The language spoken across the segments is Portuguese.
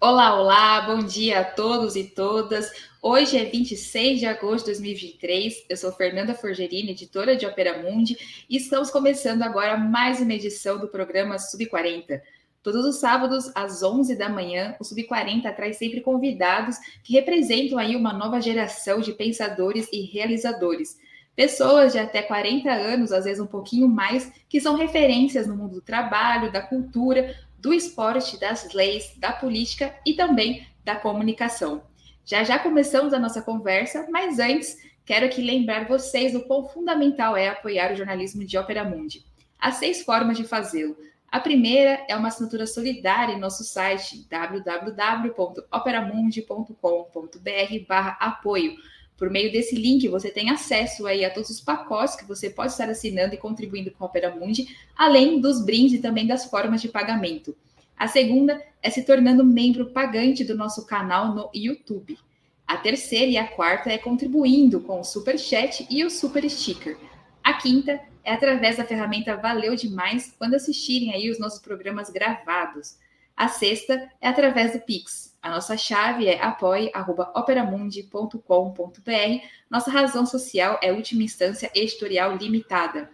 Olá, olá, bom dia a todos e todas. Hoje é 26 de agosto de 2023. Eu sou Fernanda Forgerini, editora de Opera Mundi, e estamos começando agora mais uma edição do programa Sub 40. Todos os sábados, às 11 da manhã, o Sub 40 traz sempre convidados que representam aí uma nova geração de pensadores e realizadores. Pessoas de até 40 anos, às vezes um pouquinho mais, que são referências no mundo do trabalho, da cultura, do esporte, das leis, da política e também da comunicação. Já já começamos a nossa conversa, mas antes quero aqui lembrar vocês do quão fundamental é apoiar o jornalismo de Ópera Mundi. Há seis formas de fazê-lo. A primeira é uma assinatura solidária em nosso site www.operamundi.com.br/apoio por meio desse link, você tem acesso aí a todos os pacotes que você pode estar assinando e contribuindo com a Opera Mundi, além dos brindes e também das formas de pagamento. A segunda é se tornando membro pagante do nosso canal no YouTube. A terceira e a quarta é contribuindo com o Super Chat e o Super Sticker. A quinta é através da ferramenta Valeu Demais quando assistirem aí os nossos programas gravados. A sexta é através do Pix. A nossa chave é apoie.operamundi.com.br. Nossa razão social é última instância editorial limitada.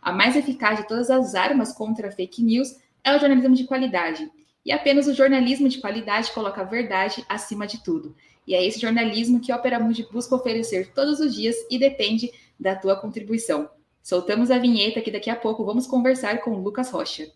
A mais eficaz de todas as armas contra fake news é o jornalismo de qualidade. E apenas o jornalismo de qualidade coloca a verdade acima de tudo. E é esse jornalismo que a Opera Mundi busca oferecer todos os dias e depende da tua contribuição. Soltamos a vinheta que daqui a pouco vamos conversar com o Lucas Rocha.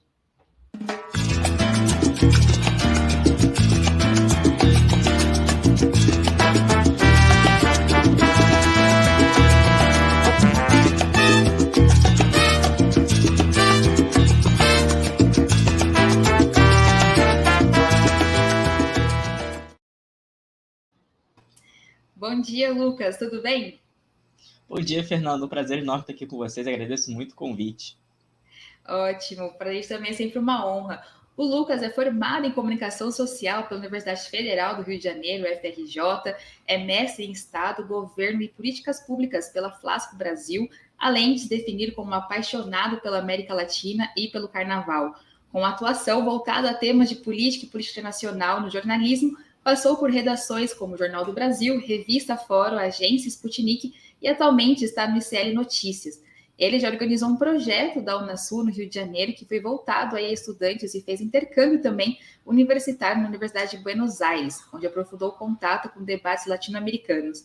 Bom dia, Lucas, tudo bem? Bom dia, Fernando. Um prazer enorme estar aqui com vocês. Agradeço muito o convite. Ótimo, para a gente também é sempre uma honra. O Lucas é formado em comunicação social pela Universidade Federal do Rio de Janeiro, FRJ, é mestre em Estado, Governo e Políticas Públicas pela Flasco Brasil, além de se definir como apaixonado pela América Latina e pelo Carnaval. Com atuação voltada a temas de política e política nacional no jornalismo, Passou por redações como Jornal do Brasil, Revista Fórum, Agência Sputnik e atualmente está no ICL Notícias. Ele já organizou um projeto da Unasul no Rio de Janeiro que foi voltado a estudantes e fez intercâmbio também universitário na Universidade de Buenos Aires, onde aprofundou o contato com debates latino-americanos.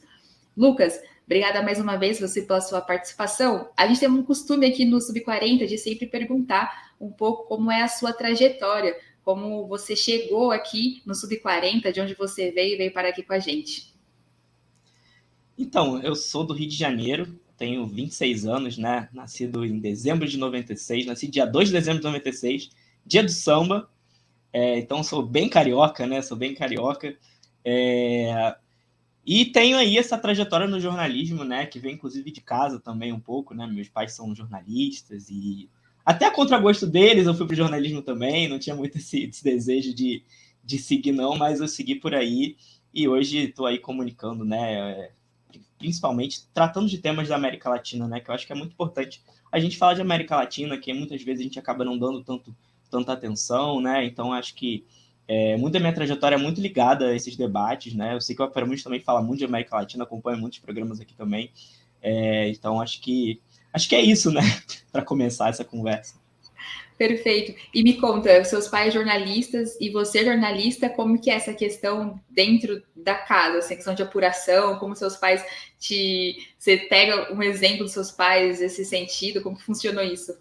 Lucas, obrigada mais uma vez você pela sua participação. A gente tem um costume aqui no Sub40 de sempre perguntar um pouco como é a sua trajetória como você chegou aqui no Sub-40, de onde você veio e veio parar aqui com a gente. Então, eu sou do Rio de Janeiro, tenho 26 anos, né? Nascido em dezembro de 96, nasci dia 2 de dezembro de 96, dia do samba. É, então, sou bem carioca, né? Sou bem carioca. É, e tenho aí essa trajetória no jornalismo, né? Que vem inclusive de casa também um pouco, né? Meus pais são jornalistas e até a contragosto deles, eu fui para o jornalismo também, não tinha muito esse, esse, desejo de, de seguir, não, mas eu segui por aí e hoje estou aí comunicando, né? Principalmente tratando de temas da América Latina, né? Que eu acho que é muito importante a gente falar de América Latina, que muitas vezes a gente acaba não dando tanto, tanta atenção, né? Então acho que é, muita minha trajetória é muito ligada a esses debates, né? Eu sei que o Opera também fala muito de América Latina, acompanha muitos programas aqui também. É, então acho que Acho que é isso, né? Para começar essa conversa. Perfeito. E me conta, seus pais jornalistas e você jornalista, como que é essa questão dentro da casa, essa questão de apuração, como seus pais te... Você pega um exemplo dos seus pais nesse sentido, como que funcionou isso?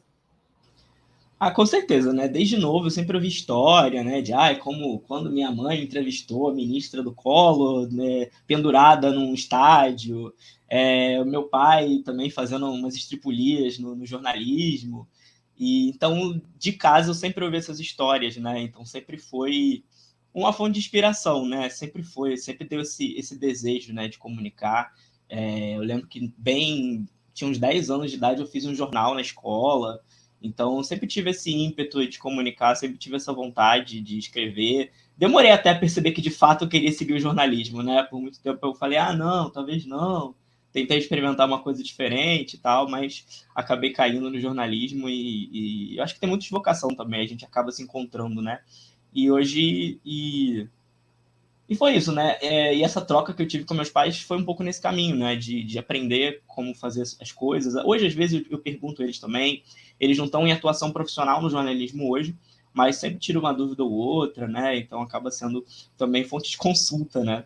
Ah, com certeza, né? Desde novo eu sempre ouvi história, né? De ah, como quando minha mãe entrevistou a ministra do Collor, né, pendurada num estádio, é, o meu pai também fazendo umas estripulias no, no, jornalismo. E então, de casa, eu sempre ouvi essas histórias, né? Então, sempre foi uma fonte de inspiração, né? Sempre foi, sempre deu esse, esse desejo, né, de comunicar. É, eu lembro que bem, tinha uns 10 anos de idade, eu fiz um jornal na escola. Então, sempre tive esse ímpeto de comunicar, sempre tive essa vontade de escrever. Demorei até a perceber que de fato eu queria seguir o jornalismo, né? Por muito tempo eu falei, ah, não, talvez não tentei experimentar uma coisa diferente e tal, mas acabei caindo no jornalismo e, e eu acho que tem muita vocação também, a gente acaba se encontrando, né? E hoje, e e foi isso, né? É, e essa troca que eu tive com meus pais foi um pouco nesse caminho, né? De, de aprender como fazer as coisas. Hoje, às vezes, eu, eu pergunto eles também. Eles não estão em atuação profissional no jornalismo hoje, mas sempre tiro uma dúvida ou outra, né? Então acaba sendo também fonte de consulta, né?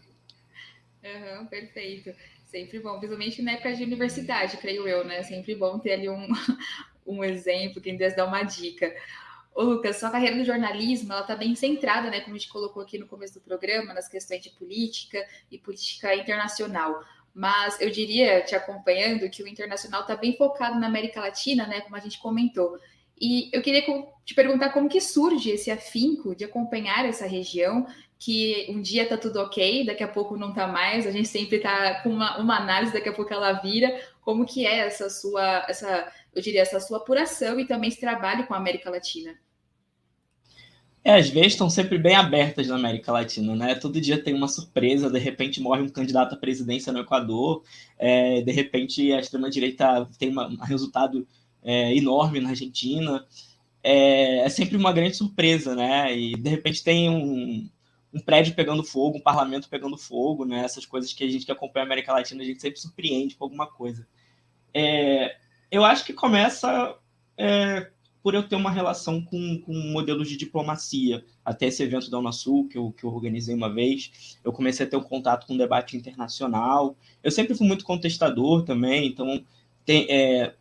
Uhum, perfeito. Sempre bom, principalmente na época de universidade, creio eu, né? Sempre bom ter ali um, um exemplo, quem Deus dá uma dica. Ô, Lucas, sua carreira no jornalismo, ela está bem centrada, né, como a gente colocou aqui no começo do programa, nas questões de política e política internacional. Mas eu diria, te acompanhando, que o internacional está bem focado na América Latina, né, como a gente comentou. E eu queria te perguntar como que surge esse afinco de acompanhar essa região, que um dia está tudo ok, daqui a pouco não está mais, a gente sempre está com uma, uma análise, daqui a pouco ela vira. Como que é essa sua, essa, eu diria, essa sua apuração e também esse trabalho com a América Latina? É, as veias estão sempre bem abertas na América Latina, né? Todo dia tem uma surpresa, de repente morre um candidato à presidência no Equador, é, de repente a extrema-direita tem uma, um resultado é, enorme na Argentina. É, é, sempre uma grande surpresa, né? E de repente tem um, um, prédio pegando fogo, um parlamento pegando fogo, né? Essas coisas que a gente que acompanha a América Latina, a gente sempre surpreende com alguma coisa. É, eu acho que começa é, por eu ter uma relação com, com modelos de diplomacia. Até esse evento da Unasul, que eu, que eu organizei uma vez, eu comecei a ter um contato com o debate internacional. Eu sempre fui muito contestador também, então tem, é,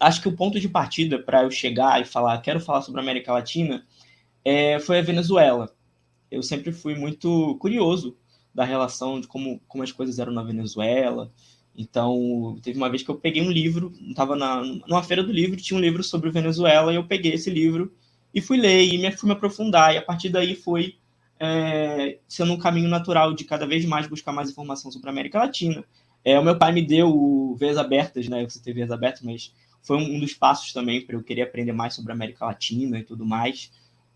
acho que o ponto de partida para eu chegar e falar, quero falar sobre a América Latina, é, foi a Venezuela. Eu sempre fui muito curioso da relação de como, como as coisas eram na Venezuela, então, teve uma vez que eu peguei um livro, estava numa feira do livro, tinha um livro sobre Venezuela, e eu peguei esse livro e fui ler, e me, fui me aprofundar, e a partir daí foi é, sendo um caminho natural de cada vez mais buscar mais informação sobre a América Latina. É, o meu pai me deu Veias Abertas, né? Você teve Veias Abertas, mas foi um dos passos também para eu querer aprender mais sobre a América Latina e tudo mais.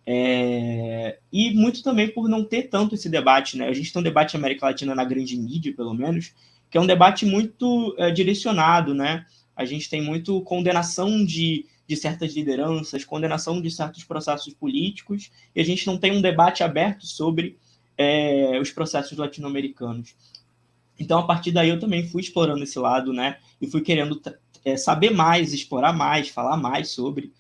É, e muito também por não ter tanto esse debate, né? A gente tem um debate América Latina na grande mídia, pelo menos, que é um debate muito é, direcionado, né? A gente tem muito condenação de, de certas lideranças, condenação de certos processos políticos, e a gente não tem um debate aberto sobre é, os processos latino-americanos. Então, a partir daí, eu também fui explorando esse lado, né? E fui querendo é, saber mais, explorar mais, falar mais sobre.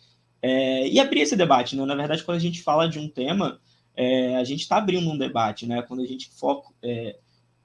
É, e abrir esse debate, né? Na verdade, quando a gente fala de um tema, é, a gente está abrindo um debate, né? Quando a gente foca, é,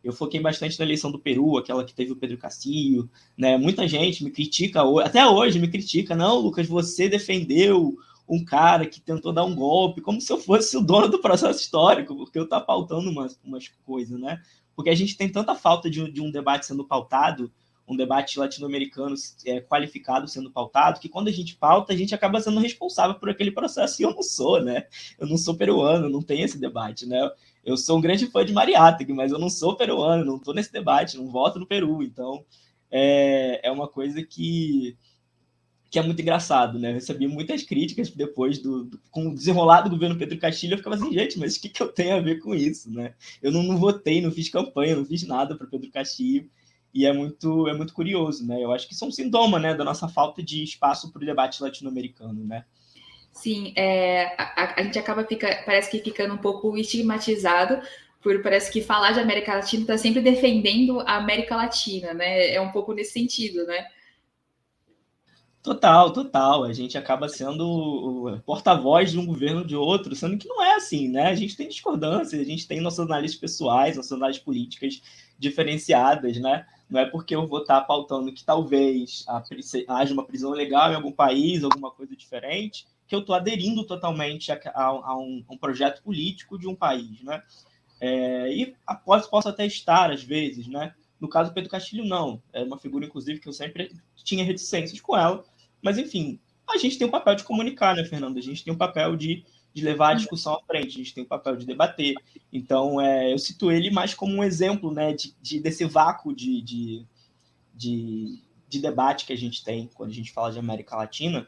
eu foquei bastante na eleição do Peru, aquela que teve o Pedro Castillo, né? Muita gente me critica, até hoje me critica, não, Lucas, você defendeu um cara que tentou dar um golpe, como se eu fosse o dono do processo histórico, porque eu estou pautando umas, umas coisas, né? Porque a gente tem tanta falta de, de um debate sendo pautado, um debate latino-americano é, qualificado sendo pautado, que quando a gente pauta, a gente acaba sendo responsável por aquele processo, e eu não sou, né? Eu não sou peruano, não tem esse debate, né? eu sou um grande fã de Mariátegui, mas eu não sou peruano, não estou nesse debate, não voto no Peru. Então, é, é uma coisa que, que é muito engraçado, né? Eu recebi muitas críticas depois do, do com o desenrolar do governo Pedro Castilho, eu ficava assim, gente, mas o que, que eu tenho a ver com isso, né? Eu não, não votei, não fiz campanha, não fiz nada para Pedro Castilho, e é muito, é muito curioso, né? Eu acho que isso é um sintoma, né, da nossa falta de espaço para o debate latino-americano, né? Sim, é, a, a, gente acaba fica, parece que ficando um pouco estigmatizado por parece que falar de América Latina está sempre defendendo a América Latina, né? É um pouco nesse sentido, né? Total, total. A gente acaba sendo porta-voz de um governo de outro, sendo que não é assim, né? A gente tem discordâncias, a gente tem nossas análises pessoais, nossas análises políticas diferenciadas, né? Não é porque eu vou estar pautando que talvez haja uma prisão legal em algum país, alguma coisa diferente, que eu estou aderindo totalmente a, a, a, um, a, um, projeto político de um país, né? É, e após posso até estar, às vezes, né? No caso do Pedro Castilho, não. É uma figura, inclusive, que eu sempre tinha reticências com ela. Mas, enfim, a gente tem um papel de comunicar, né, Fernando? A gente tem um papel de, de levar a discussão à frente, a gente tem um papel de debater. Então, é, eu cito ele mais como um exemplo, né, de, de desse vácuo de, de, de, de debate que a gente tem quando a gente fala de América Latina,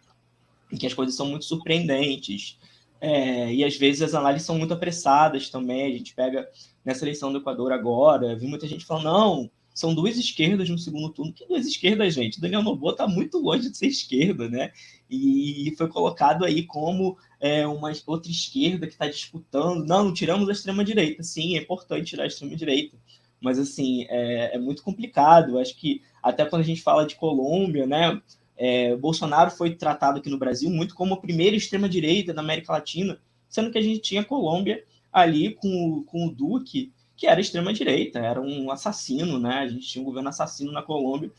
em que as coisas são muito surpreendentes. É, e às vezes as análises são muito apressadas também. A gente pega nessa eleição do Equador agora, vi muita gente falando, não, são duas esquerdas no segundo turno. Que duas esquerdas, gente? Daniel Noboa está muito longe de ser esquerda, né? E foi colocado aí como é, uma outra esquerda que está disputando. Não, tiramos a extrema-direita. Sim, é importante tirar a extrema-direita. Mas, assim, é, é, muito complicado. Acho que até quando a gente fala de Colômbia, né? É, Bolsonaro foi tratado aqui no Brasil muito como a primeira extrema-direita da América Latina, sendo que a gente tinha Colômbia ali com, com o Duque, que era extrema-direita, era um assassino, né? A gente tinha um governo assassino na Colômbia,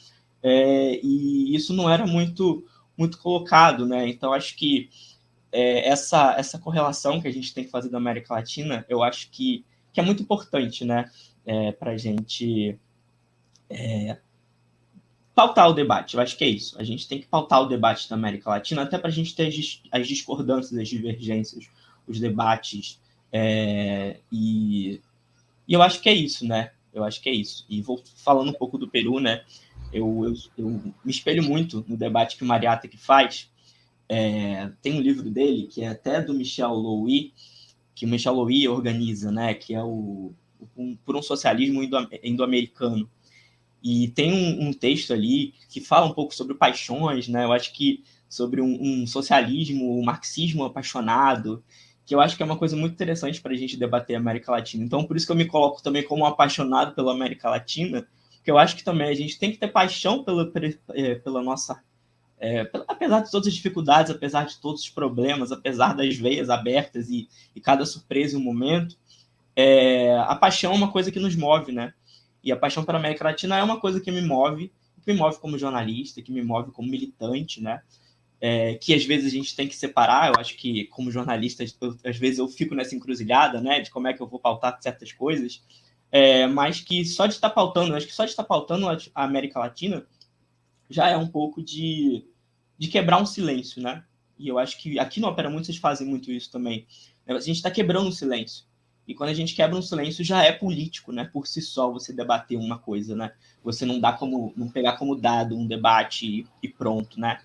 é, e isso não era muito, muito colocado, né? Então, acho que é, essa, essa correlação que a gente tem que fazer da América Latina, eu acho que, que é muito importante, né? É, para a gente é, pautar o debate. Eu acho que é isso. A gente tem que pautar o debate da América Latina, até para a gente ter as, as, discordâncias, as divergências, os debates. É, e, e eu acho que é isso, né? Eu acho que é isso. E vou falando um pouco do Peru, né? Eu, eu, eu me espelho muito no debate que o Mariata que faz, é, tem um livro dele, que é até do Michel Louis, que o Michel Louis organiza, né? Que é o, um, Por um Socialismo Indo-Americano. E tem um, um, texto ali que fala um pouco sobre paixões, né? Eu acho que sobre um, um socialismo, um marxismo apaixonado, que eu acho que é uma coisa muito interessante para a gente debater a América Latina. Então, por isso que eu me coloco também como um apaixonado pela América Latina, porque eu acho que também a gente tem que ter paixão pela, é, pela nossa é, apesar de todas as dificuldades, apesar de todos os problemas, apesar das veias abertas e, e cada surpresa e um momento, é, a paixão é uma coisa que nos move, né? E a paixão pela América Latina é uma coisa que me move, que me move como jornalista, que me move como militante, né? É, que às vezes a gente tem que separar. Eu acho que, como jornalista, eu, às vezes eu fico nessa encruzilhada, né? De como é que eu vou pautar certas coisas. É, mas que só de estar pautando, eu acho que só de estar pautando a América Latina já é um pouco de de quebrar um silêncio, né? E eu acho que aqui no Opera Mundi vocês fazem muito isso também. A gente está quebrando um silêncio. E quando a gente quebra um silêncio, já é político, né? Por si só, você debater uma coisa, né? Você não dá como, não pegar como dado um debate e, e pronto, né?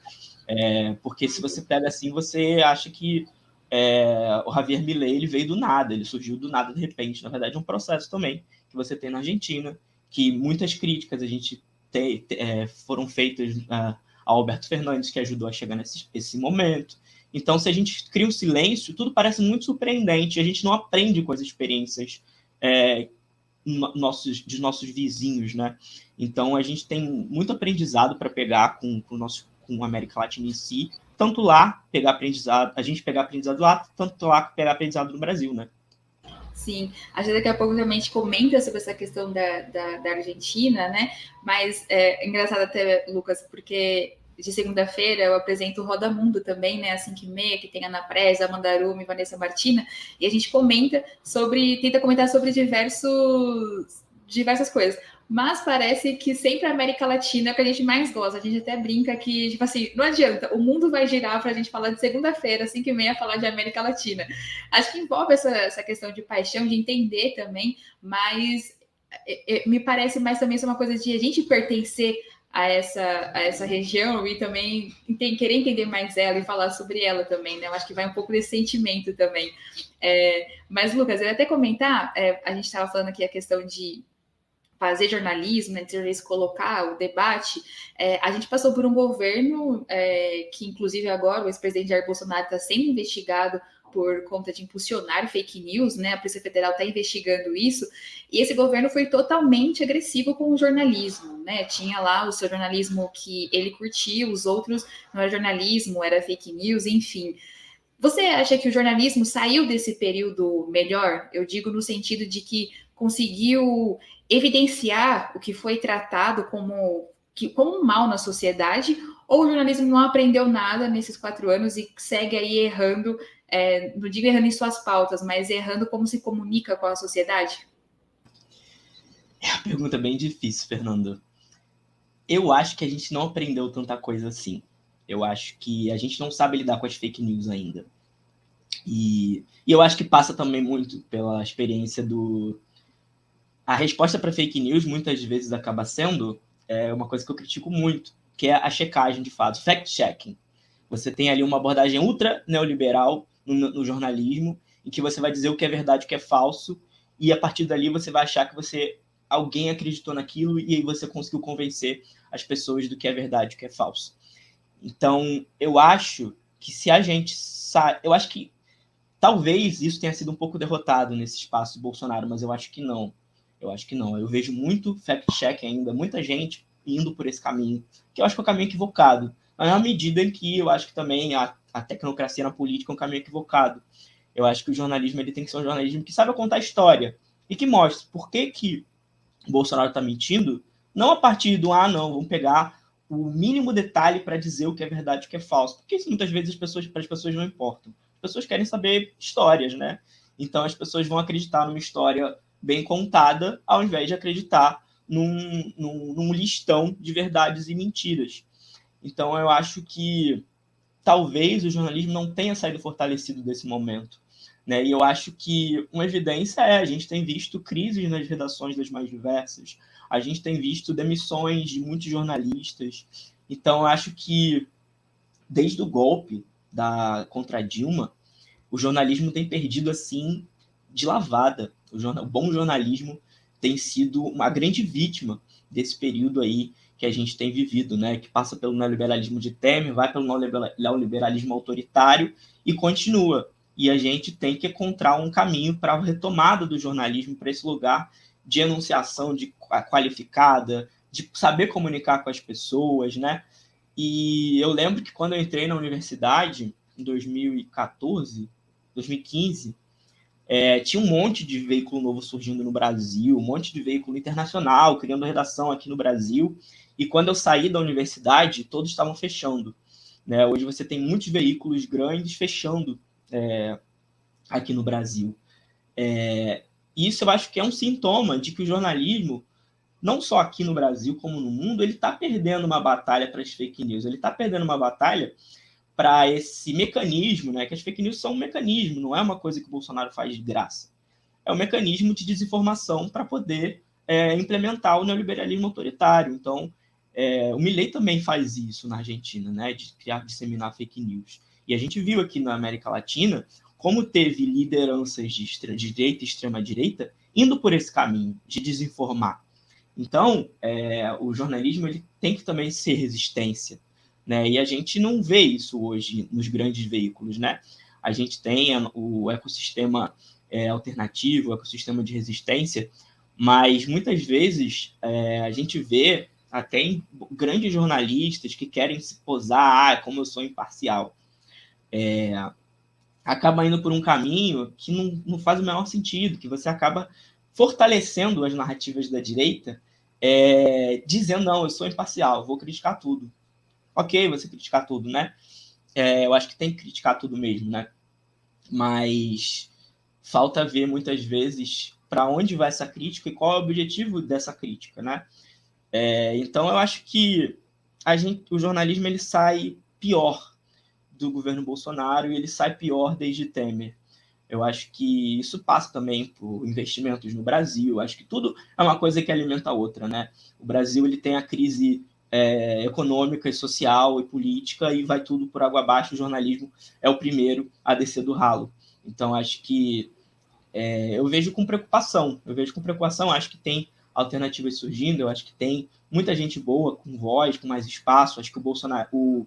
É, porque se você pega assim, você acha que é, o Javier Milei ele veio do nada, ele surgiu do nada de repente. Na verdade, é um processo também que você tem na Argentina, que muitas críticas a gente te, te, é, foram feitas uh, Alberto Fernandes, que ajudou a chegar nesse esse momento. Então, se a gente cria um silêncio, tudo parece muito surpreendente. A gente não aprende com as experiências é, nossos, de nossos vizinhos, né? Então, a gente tem muito aprendizado para pegar com, com o nosso com a América Latina em si, tanto lá pegar aprendizado, a gente pegar aprendizado lá, tanto lá pegar aprendizado no Brasil, né? Sim, acho que daqui a pouco também a gente comenta sobre essa questão da, da, da Argentina, né? Mas é, é engraçado até, Lucas, porque de segunda-feira eu apresento o Roda Mundo também, né? Às 5 e meia, que tem Ana Preza, Amanda Arumi, Vanessa Martina, e a gente comenta sobre, tenta comentar sobre diversos, diversas coisas. Mas parece que sempre a América Latina é o que a gente mais gosta. A gente até brinca que, tipo assim, não adianta, o mundo vai girar para a gente falar de segunda-feira, 5 e meia, falar de América Latina. Acho que envolve essa, essa questão de paixão, de entender também, mas é, é, me parece mais também ser uma coisa de a gente pertencer a essa, a essa região e também tem, querer entender mais ela e falar sobre ela também, né? Eu acho que vai um pouco desse sentimento também. É, mas, Lucas, eu ia até comentar, é, a gente estava falando aqui a questão de fazer jornalismo, né, de colocar o debate, é, a gente passou por um governo é, que, inclusive, agora o ex-presidente Jair Bolsonaro está sendo investigado por conta de impulsionar fake news, né? A Polícia Federal está investigando isso, e esse governo foi totalmente agressivo com o jornalismo, né? Tinha lá o seu jornalismo que ele curtia, os outros não era jornalismo, era fake news, enfim. Você acha que o jornalismo saiu desse período melhor? Eu digo no sentido de que conseguiu evidenciar o que foi tratado como, que, como um mal na sociedade, ou o jornalismo não aprendeu nada nesses quatro anos e segue aí errando, é, não digo errando em suas pautas, mas errando como se comunica com a sociedade? É uma pergunta bem difícil, Fernando. Eu acho que a gente não aprendeu tanta coisa assim. Eu acho que a gente não sabe lidar com as fake news ainda. E, e eu acho que passa também muito pela experiência do, a resposta para fake news muitas vezes acaba sendo é, uma coisa que eu critico muito, que é a checagem de fatos, fact-checking. Você tem ali uma abordagem ultra neoliberal no, no, jornalismo, em que você vai dizer o que é verdade, o que é falso, e a partir dali você vai achar que você alguém acreditou naquilo e aí você conseguiu convencer as pessoas do que é verdade, o que é falso. Então, eu acho que se a gente sai. Eu acho que talvez isso tenha sido um pouco derrotado nesse espaço Bolsonaro, mas eu acho que não. Eu acho que não. Eu vejo muito fact-check ainda, muita gente indo por esse caminho, que eu acho que é um caminho equivocado. Na medida em que eu acho que também a, a tecnocracia na política é um caminho equivocado. Eu acho que o jornalismo ele tem que ser um jornalismo que saiba contar história e que mostre por que, que Bolsonaro está mentindo, não a partir do ah, não, vamos pegar o mínimo detalhe para dizer o que é verdade e o que é falso. Porque isso muitas vezes as pessoas, para as pessoas não importam. As pessoas querem saber histórias, né? Então as pessoas vão acreditar numa história bem contada, ao invés de acreditar num, num, num listão de verdades e mentiras. Então eu acho que talvez o jornalismo não tenha saído fortalecido desse momento. Né? E eu acho que uma evidência é: a gente tem visto crises nas redações das mais diversas, a gente tem visto demissões de muitos jornalistas. Então, eu acho que desde o golpe da contra Dilma, o jornalismo tem perdido assim de lavada. O, jornal, o bom jornalismo tem sido uma grande vítima desse período aí que a gente tem vivido, né? Que passa pelo neoliberalismo de Temer, vai pelo neoliberalismo autoritário e continua. E a gente tem que encontrar um caminho para a retomada do jornalismo para esse lugar de enunciação de qualificada, de saber comunicar com as pessoas, né? E eu lembro que quando eu entrei na universidade, em 2014, 2015, é, tinha um monte de veículo novo surgindo no Brasil, um monte de veículo internacional, criando redação aqui no Brasil. E quando eu saí da universidade, todos estavam fechando. Né? Hoje você tem muitos veículos grandes fechando é, aqui no Brasil. É, isso eu acho que é um sintoma de que o jornalismo, não só aqui no Brasil, como no mundo, ele está perdendo uma batalha para as fake news. Ele está perdendo uma batalha para esse mecanismo, né? Que as fake news são um mecanismo, não é uma coisa que o Bolsonaro faz de graça. É um mecanismo de desinformação para poder é, implementar o neoliberalismo autoritário. Então, é, o Milley também faz isso na Argentina, né? De criar, disseminar fake news. E a gente viu aqui na América Latina como teve lideranças de, de direita e extrema-direita indo por esse caminho de desinformar. Então, é, o jornalismo ele tem que também ser resistência. Né? E a gente não vê isso hoje nos grandes veículos. Né? A gente tem o ecossistema é, alternativo, o ecossistema de resistência, mas muitas vezes é, a gente vê até em grandes jornalistas que querem se posar ah, como eu sou imparcial. É, acaba indo por um caminho que não, não faz o menor sentido, que você acaba fortalecendo as narrativas da direita, é, dizendo, não, eu sou imparcial, vou criticar tudo. Ok, você criticar tudo, né? É, eu acho que tem que criticar tudo mesmo, né? Mas falta ver muitas vezes para onde vai essa crítica e qual é o objetivo dessa crítica, né? É, então eu acho que a gente, o jornalismo ele sai pior do governo Bolsonaro e ele sai pior desde Temer. Eu acho que isso passa também por investimentos no Brasil. Acho que tudo é uma coisa que alimenta a outra, né? O Brasil ele tem a crise é, econômica e social e política e vai tudo por água abaixo. O jornalismo é o primeiro a descer do ralo. Então acho que é, eu vejo com preocupação. Eu vejo com preocupação. Acho que tem alternativas surgindo. Eu acho que tem muita gente boa com voz, com mais espaço. Acho que o Bolsonaro, o,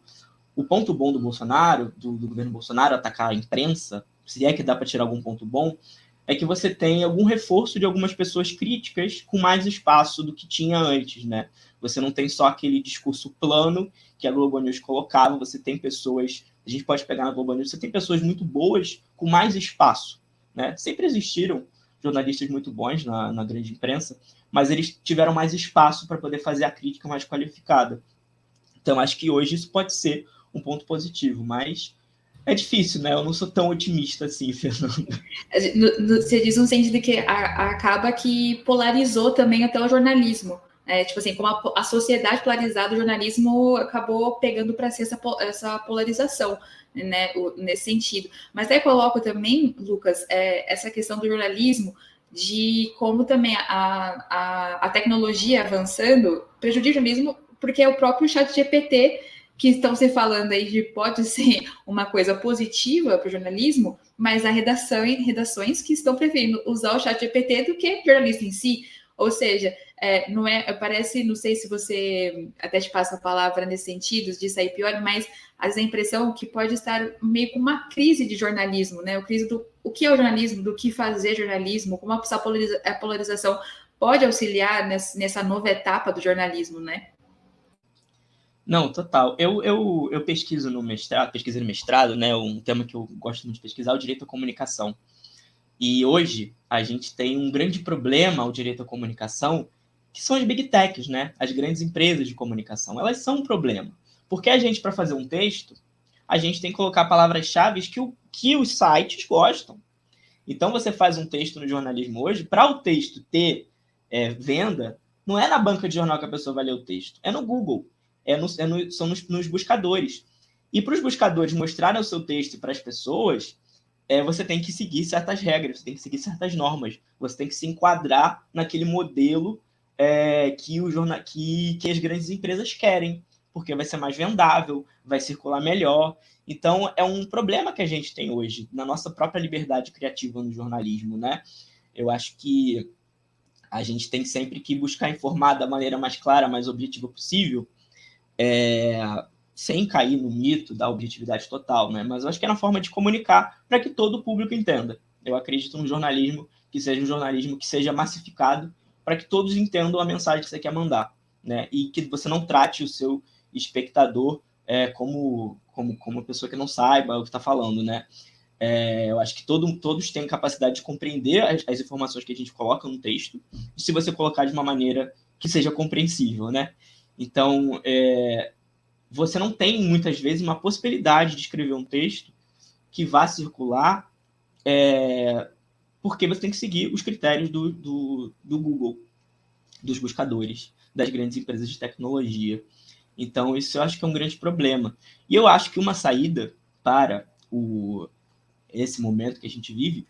o ponto bom do Bolsonaro, do, do governo Bolsonaro, atacar a imprensa, se é que dá para tirar algum ponto bom, é que você tem algum reforço de algumas pessoas críticas com mais espaço do que tinha antes, né? Você não tem só aquele discurso plano que a Globo News colocava, você tem pessoas, a gente pode pegar na Globo News, você tem pessoas muito boas com mais espaço, né? Sempre existiram jornalistas muito bons na, na grande imprensa, mas eles tiveram mais espaço para poder fazer a crítica mais qualificada. Então, acho que hoje isso pode ser um ponto positivo, mas é difícil, né? Eu não sou tão otimista assim, Fernando. Você diz no sentido que acaba que polarizou também até o jornalismo. É, tipo assim, como a, a, sociedade polarizada, o jornalismo acabou pegando para si essa, essa polarização, né, o, nesse sentido. Mas aí coloco também, Lucas, é, essa questão do jornalismo, de como também a, a, a tecnologia avançando prejudica o jornalismo, porque é o próprio chat GPT que estão se falando aí de pode ser uma coisa positiva para o jornalismo, mas a redação e redações que estão preferindo usar o chat GPT do que jornalista em si. Ou seja, é, não é, parece, não sei se você até te passa a palavra nesse sentido, de sair pior, mas às vezes a impressão que pode estar meio com uma crise de jornalismo, né? O crise do o que é o jornalismo, do que fazer jornalismo, como a polarização pode auxiliar nessa, nessa nova etapa do jornalismo, né? Não, total. Eu, eu, eu pesquiso no mestrado, pesquisei no mestrado, né? Um tema que eu gosto muito de pesquisar é o direito à comunicação. E hoje a gente tem um grande problema ao direito à comunicação que são as big techs, né? As grandes empresas de comunicação. Elas são um problema. Porque a gente, para fazer um texto, a gente tem que colocar palavras-chave que, o, que os sites gostam. Então, você faz um texto no jornalismo hoje, para o texto ter é, venda, não é na banca de jornal que a pessoa vai ler o texto, é no Google, é no, é no, são nos, nos buscadores. E para os buscadores mostrarem o seu texto para as pessoas, é, você tem que seguir certas regras, você tem que seguir certas normas, você tem que se enquadrar naquele modelo é, que, o jornal, que, que as grandes empresas querem, porque vai ser mais vendável, vai circular melhor. Então, é um problema que a gente tem hoje na nossa própria liberdade criativa no jornalismo, né? Eu acho que a gente tem sempre que buscar informar da maneira mais clara, mais objetiva possível, é, sem cair no mito da objetividade total, né? Mas eu acho que é na forma de comunicar para que todo o público entenda. Eu acredito num jornalismo que seja um jornalismo que seja massificado para que todos entendam a mensagem que você quer mandar, né? E que você não trate o seu espectador é, como, como, como uma pessoa que não saiba o que está falando, né? É, eu acho que todo, todos têm capacidade de compreender as, as, informações que a gente coloca no texto, se você colocar de uma maneira que seja compreensível, né? Então, é, você não tem muitas vezes uma possibilidade de escrever um texto que vá circular é, porque você tem que seguir os critérios do, do, do Google, dos buscadores, das grandes empresas de tecnologia. Então, isso eu acho que é um grande problema. E eu acho que uma saída para o, esse momento que a gente vive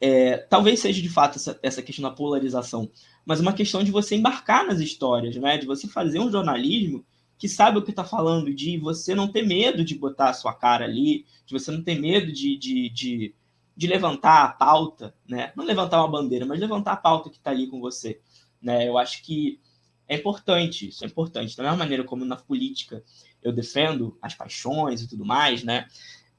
é, talvez seja de fato essa, essa questão da polarização, mas uma questão de você embarcar nas histórias, né? de você fazer um jornalismo que sabe o que está falando, de você não ter medo de botar a sua cara ali, de você não ter medo de, de, de de levantar a pauta, né? Não levantar uma bandeira, mas levantar a pauta que está ali com você, né? Eu acho que é importante, isso é importante. Da mesma maneira como na política eu defendo as paixões e tudo mais, né?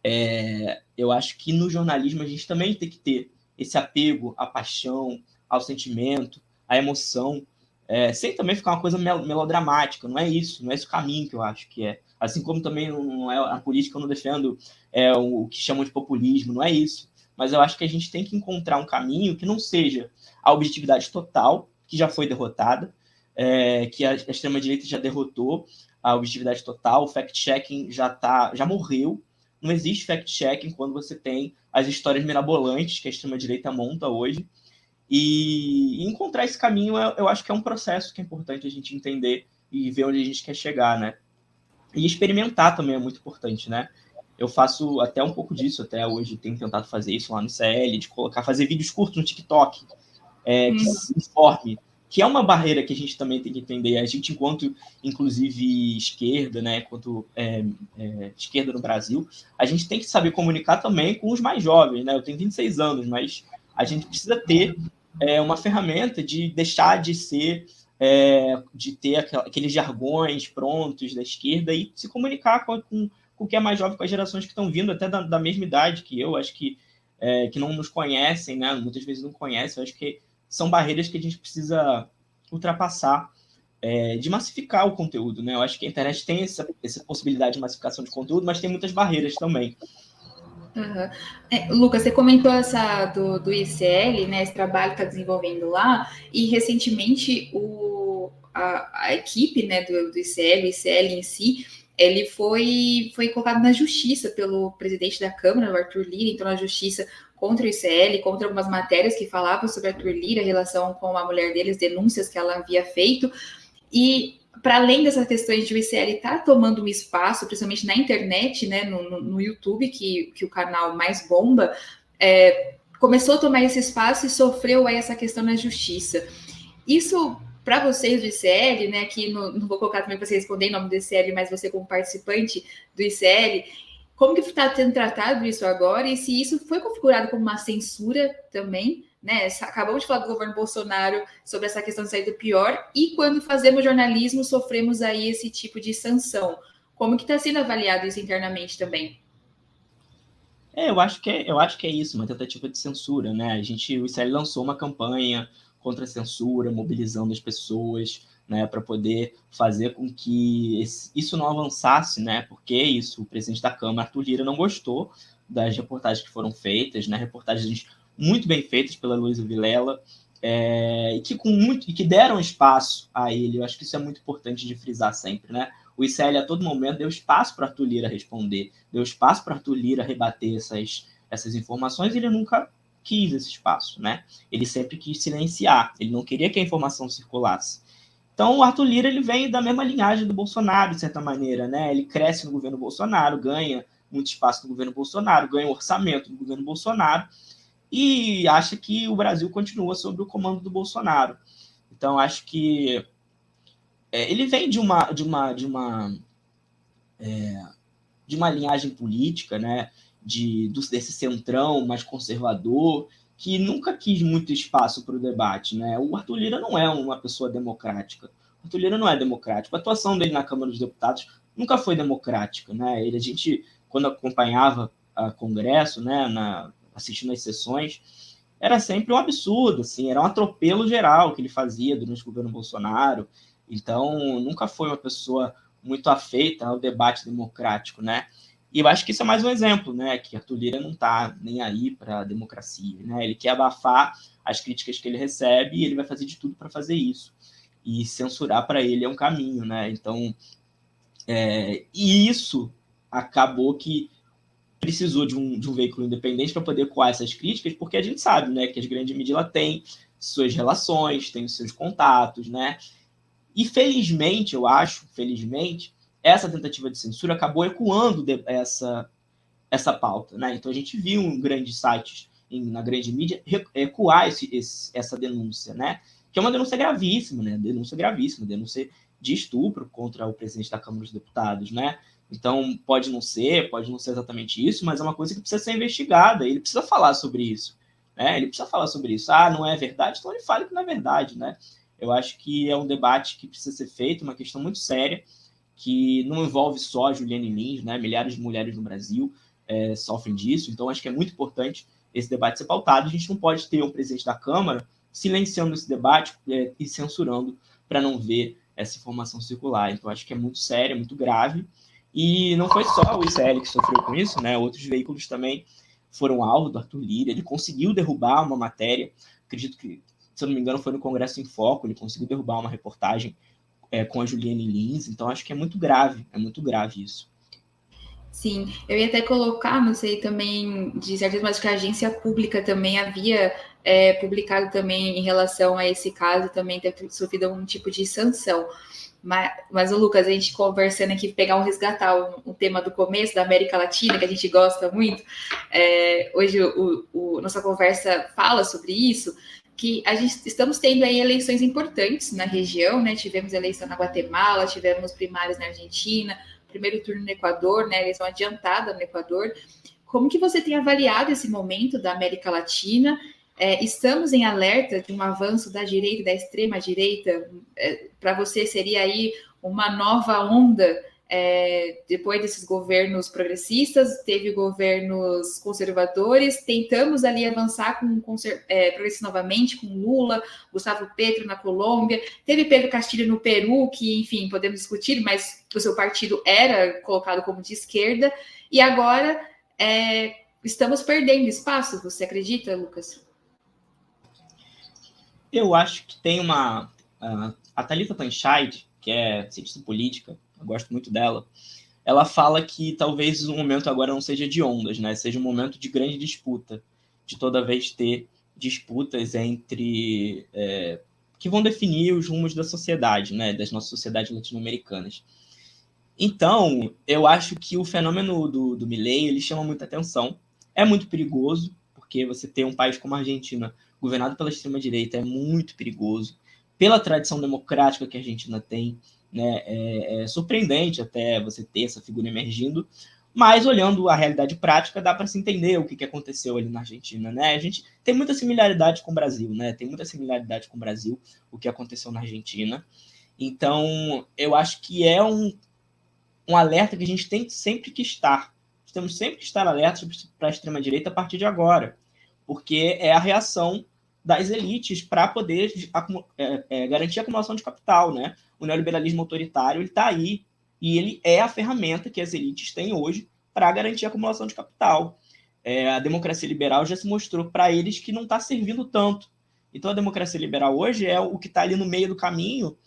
É, eu acho que no jornalismo a gente também tem que ter esse apego à paixão, ao sentimento, à emoção, é, sem também ficar uma coisa melodramática. Não é isso, não é esse o caminho que eu acho que é. Assim como também não é a política, eu não defendo é, o que chamam de populismo, não é isso mas eu acho que a gente tem que encontrar um caminho que não seja a objetividade total, que já foi derrotada, é, que a, extrema-direita já derrotou a objetividade total, o fact-checking já, tá, já morreu. Não existe fact-checking quando você tem as histórias mirabolantes que a extrema-direita monta hoje. E, e encontrar esse caminho, eu, eu acho que é um processo que é importante a gente entender e ver onde a gente quer chegar, né? E experimentar também é muito importante, né? Eu faço até um pouco disso, até hoje tenho tentado fazer isso lá no CL, de colocar, fazer vídeos curtos no TikTok, é, que hum. se informe, que é uma barreira que a gente também tem que entender. A gente, enquanto, inclusive, esquerda, né, enquanto é, é, esquerda no Brasil, a gente tem que saber comunicar também com os mais jovens, né? Eu tenho 26 anos, mas a gente precisa ter é, uma ferramenta de deixar de ser é, de ter aqueles jargões prontos da esquerda e se comunicar com, com, com que é mais jovem, com as gerações que estão vindo até da, da mesma idade que eu, acho que, é, que não nos conhecem, né? muitas vezes não conhecem, acho que são barreiras que a gente precisa ultrapassar é, de massificar o conteúdo. Né? Eu acho que a internet tem essa, essa possibilidade de massificação de conteúdo, mas tem muitas barreiras também. Uhum. É, Lucas, você comentou essa do, do ICL, né? Esse trabalho que está desenvolvendo lá, e recentemente o, a, a equipe né, do, do ICL, o ICL em si, ele foi, foi colocado na justiça pelo presidente da Câmara, o Arthur Lira, então na justiça contra o ICL, contra algumas matérias que falavam sobre Arthur Lira, em relação com a mulher dele, as denúncias que ela havia feito. E para além dessas questões de o ICL estar tá tomando um espaço, principalmente na internet, né, no, no, no YouTube, que, que o canal mais bomba, é, começou a tomar esse espaço e sofreu aí essa questão na justiça. Isso para vocês do ICL, né, que não, não vou colocar também para você responder em nome do ICL, mas você como participante do ICL, Como que está sendo tratado isso agora e se isso foi configurado como uma censura também, né? Acabamos de falar do governo Bolsonaro sobre essa questão de sair do pior e quando fazemos jornalismo sofremos aí esse tipo de sanção. Como que está sendo avaliado isso internamente também? É, eu acho que é, eu acho que é isso, uma tentativa de censura, né? A gente, o Israel lançou uma campanha contra a censura, mobilizando as pessoas, né, para poder fazer com que esse, isso não avançasse, né? Porque isso, o presidente da Câmara, Arthur Lira, não gostou das reportagens que foram feitas, né? Reportagens muito bem feitas pela Luísa Vilela, é, e que com muito e que deram espaço a ele. Eu acho que isso é muito importante de frisar sempre, né? O ICL a todo momento deu espaço para Arthur Lira responder, deu espaço para Arthur Lira rebater essas, essas informações, e ele nunca quis esse espaço, né? Ele sempre quis silenciar, ele não queria que a informação circulasse. Então, o Arthur Lira ele vem da mesma linhagem do Bolsonaro, de certa maneira, né? Ele cresce no governo Bolsonaro, ganha muito espaço no governo Bolsonaro, ganha orçamento no governo Bolsonaro e acha que o Brasil continua sob o comando do Bolsonaro. Então, acho que é, ele vem de uma de uma de uma é, de uma linhagem política, né? De desse centrão mais conservador que nunca quis muito espaço para o debate, né? O Arthur Lira não é uma pessoa democrática. O Arthur Lira não é democrático. A atuação dele na Câmara dos Deputados nunca foi democrática, né? Ele a gente quando acompanhava a Congresso, né, na, assistindo às sessões, era sempre um absurdo, assim, era um atropelo geral que ele fazia durante o governo Bolsonaro. Então, nunca foi uma pessoa muito afeita ao debate democrático, né? E eu acho que isso é mais um exemplo, né? Que Arthur Lira não está nem aí para a democracia, né? Ele quer abafar as críticas que ele recebe e ele vai fazer de tudo para fazer isso. E censurar para ele é um caminho, né? Então, é, e isso acabou que precisou de um, de um veículo independente para poder coar essas críticas, porque a gente sabe, né, que as grandes mídias têm suas relações, têm os seus contatos, né? E felizmente, eu acho, felizmente, essa tentativa de censura acabou ecoando essa, essa pauta. Né? Então a gente viu um grandes sites em, na grande mídia ecoar esse, esse, essa denúncia, né? que é uma denúncia gravíssima, né? denúncia gravíssima, denúncia de estupro contra o presidente da Câmara dos Deputados. Né? Então pode não ser, pode não ser exatamente isso, mas é uma coisa que precisa ser investigada, ele precisa falar sobre isso. Né? Ele precisa falar sobre isso. Ah, não é verdade? Então ele fale que não é verdade. Né? Eu acho que é um debate que precisa ser feito, uma questão muito séria, que não envolve só a Juliane Lins, né? Milhares de mulheres no Brasil é, sofrem disso, então acho que é muito importante esse debate ser pautado. A gente não pode ter um presidente da Câmara silenciando esse debate é, e censurando para não ver essa informação circular. Então acho que é muito sério, é muito grave. E não foi só o ICL que sofreu com isso, né? Outros veículos também foram alvo do Arthur Lira. Ele conseguiu derrubar uma matéria, acredito que se eu não me engano, foi no Congresso em Foco, ele conseguiu derrubar uma reportagem é, com a Juliane Lins, então acho que é muito grave, é muito grave isso. Sim, eu ia até colocar, não sei, também, de certeza, mas que a agência pública também havia é, publicado também em relação a esse caso, também ter sofrido algum tipo de sanção. Mas, mas o Lucas, a gente conversando aqui, pegar um resgatar um, tema do começo da América Latina, que a gente gosta muito. É, hoje o, o, nossa conversa fala sobre isso, que a gente estamos tendo aí eleições importantes na região, né? Tivemos eleição na Guatemala, tivemos primárias na Argentina, primeiro turno no Equador, né? Eleição adiantada no Equador. Como que você tem avaliado esse momento da América Latina? É, estamos em alerta de um avanço da direita da extrema direita. É, Para você seria aí uma nova onda é, depois desses governos progressistas, teve governos conservadores, tentamos ali avançar com, é, progressistas novamente, com Lula, Gustavo Petro na Colômbia, teve Pedro Castilho no Peru, que, enfim, podemos discutir, mas o seu partido era colocado como de esquerda, e agora é, estamos perdendo espaço, você acredita, Lucas? Eu acho que tem uma... a Thalita Panchayde, que é cientista política, eu gosto muito dela, ela fala que talvez o momento agora não seja de ondas, né? Seja um momento de grande disputa, de toda vez ter disputas entre é, que vão definir os rumos da sociedade, né? Das nossas sociedades latino-americanas. Então, eu acho que o fenômeno do, do Milley, ele chama muita atenção. É muito perigoso, porque você ter um país como a Argentina governado pela extrema-direita é muito perigoso. Pela tradição democrática que a Argentina tem, né? É, é surpreendente até você ter essa figura emergindo, Mas olhando a realidade prática, dá para se entender o que, que aconteceu ali na Argentina, né? A gente tem muita similaridade com o Brasil, né? Tem muita similaridade com o Brasil, o que aconteceu na Argentina. Então, eu acho que é um, um alerta que a gente tem sempre que estar. Temos sempre que estar alertas para a extrema-direita a partir de agora, porque é a reação das elites para poder é, é, garantir a acumulação de capital, né? O neoliberalismo autoritário ele está aí e ele é a ferramenta que as elites têm hoje para garantir a acumulação de capital. É, a democracia liberal já se mostrou para eles que não está servindo tanto. Então a democracia liberal hoje é o que está ali no meio do caminho,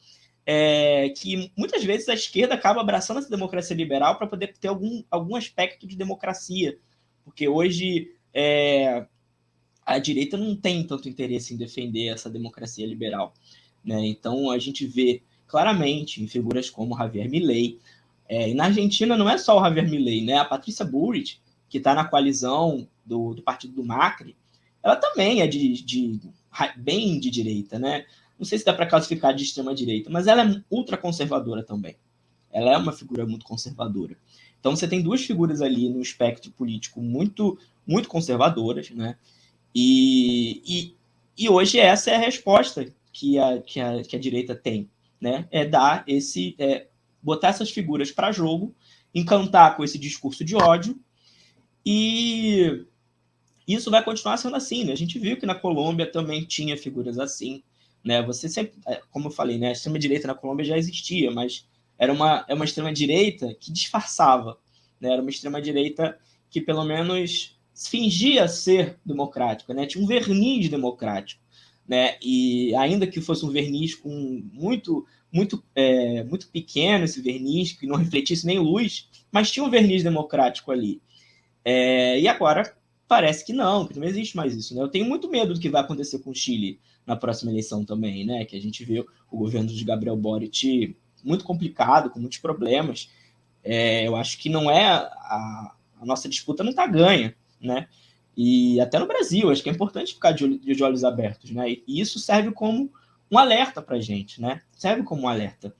é, que muitas vezes a esquerda acaba abraçando essa democracia liberal para poder ter algum, algum aspecto de democracia, porque hoje é, a direita não tem tanto interesse em defender essa democracia liberal. Né? Então a gente vê claramente em figuras como Javier Milei. É, e na Argentina não é só o Javier Milei, né? A Patrícia Bullrich, que está na coalizão do, do partido do Macri, ela também é de, de, bem de direita, né? Não sei se dá para classificar de extrema direita, mas ela é ultra conservadora também. Ela é uma figura muito conservadora. Então você tem duas figuras ali no espectro político muito muito conservadoras, né? E, e, e hoje essa é a resposta que a, que a, que a direita tem, né? É dar esse, é, botar essas figuras para jogo, encantar com esse discurso de ódio e isso vai continuar sendo assim, né? A gente viu que na Colômbia também tinha figuras assim, né? Você sempre, é, como eu falei, né? A extrema direita na Colômbia já existia, mas era uma, é uma extrema direita que disfarçava, né? Era uma extrema direita que pelo menos fingia ser democrática, né? Tinha um verniz democrático, né? E ainda que fosse um verniz com muito muito é, muito pequeno esse verniz que não refletisse nem luz, mas tinha um verniz democrático ali. É, e agora parece que não, que não existe mais isso, né? Eu tenho muito medo do que vai acontecer com o Chile na próxima eleição também, né? Que a gente vê o governo de Gabriel Boric muito complicado, com muitos problemas. É, eu acho que não é a, a nossa disputa não está ganha né? E até no Brasil, acho que é importante ficar de, olhos abertos, né? E isso serve como um alerta para gente, né? Serve como um alerta.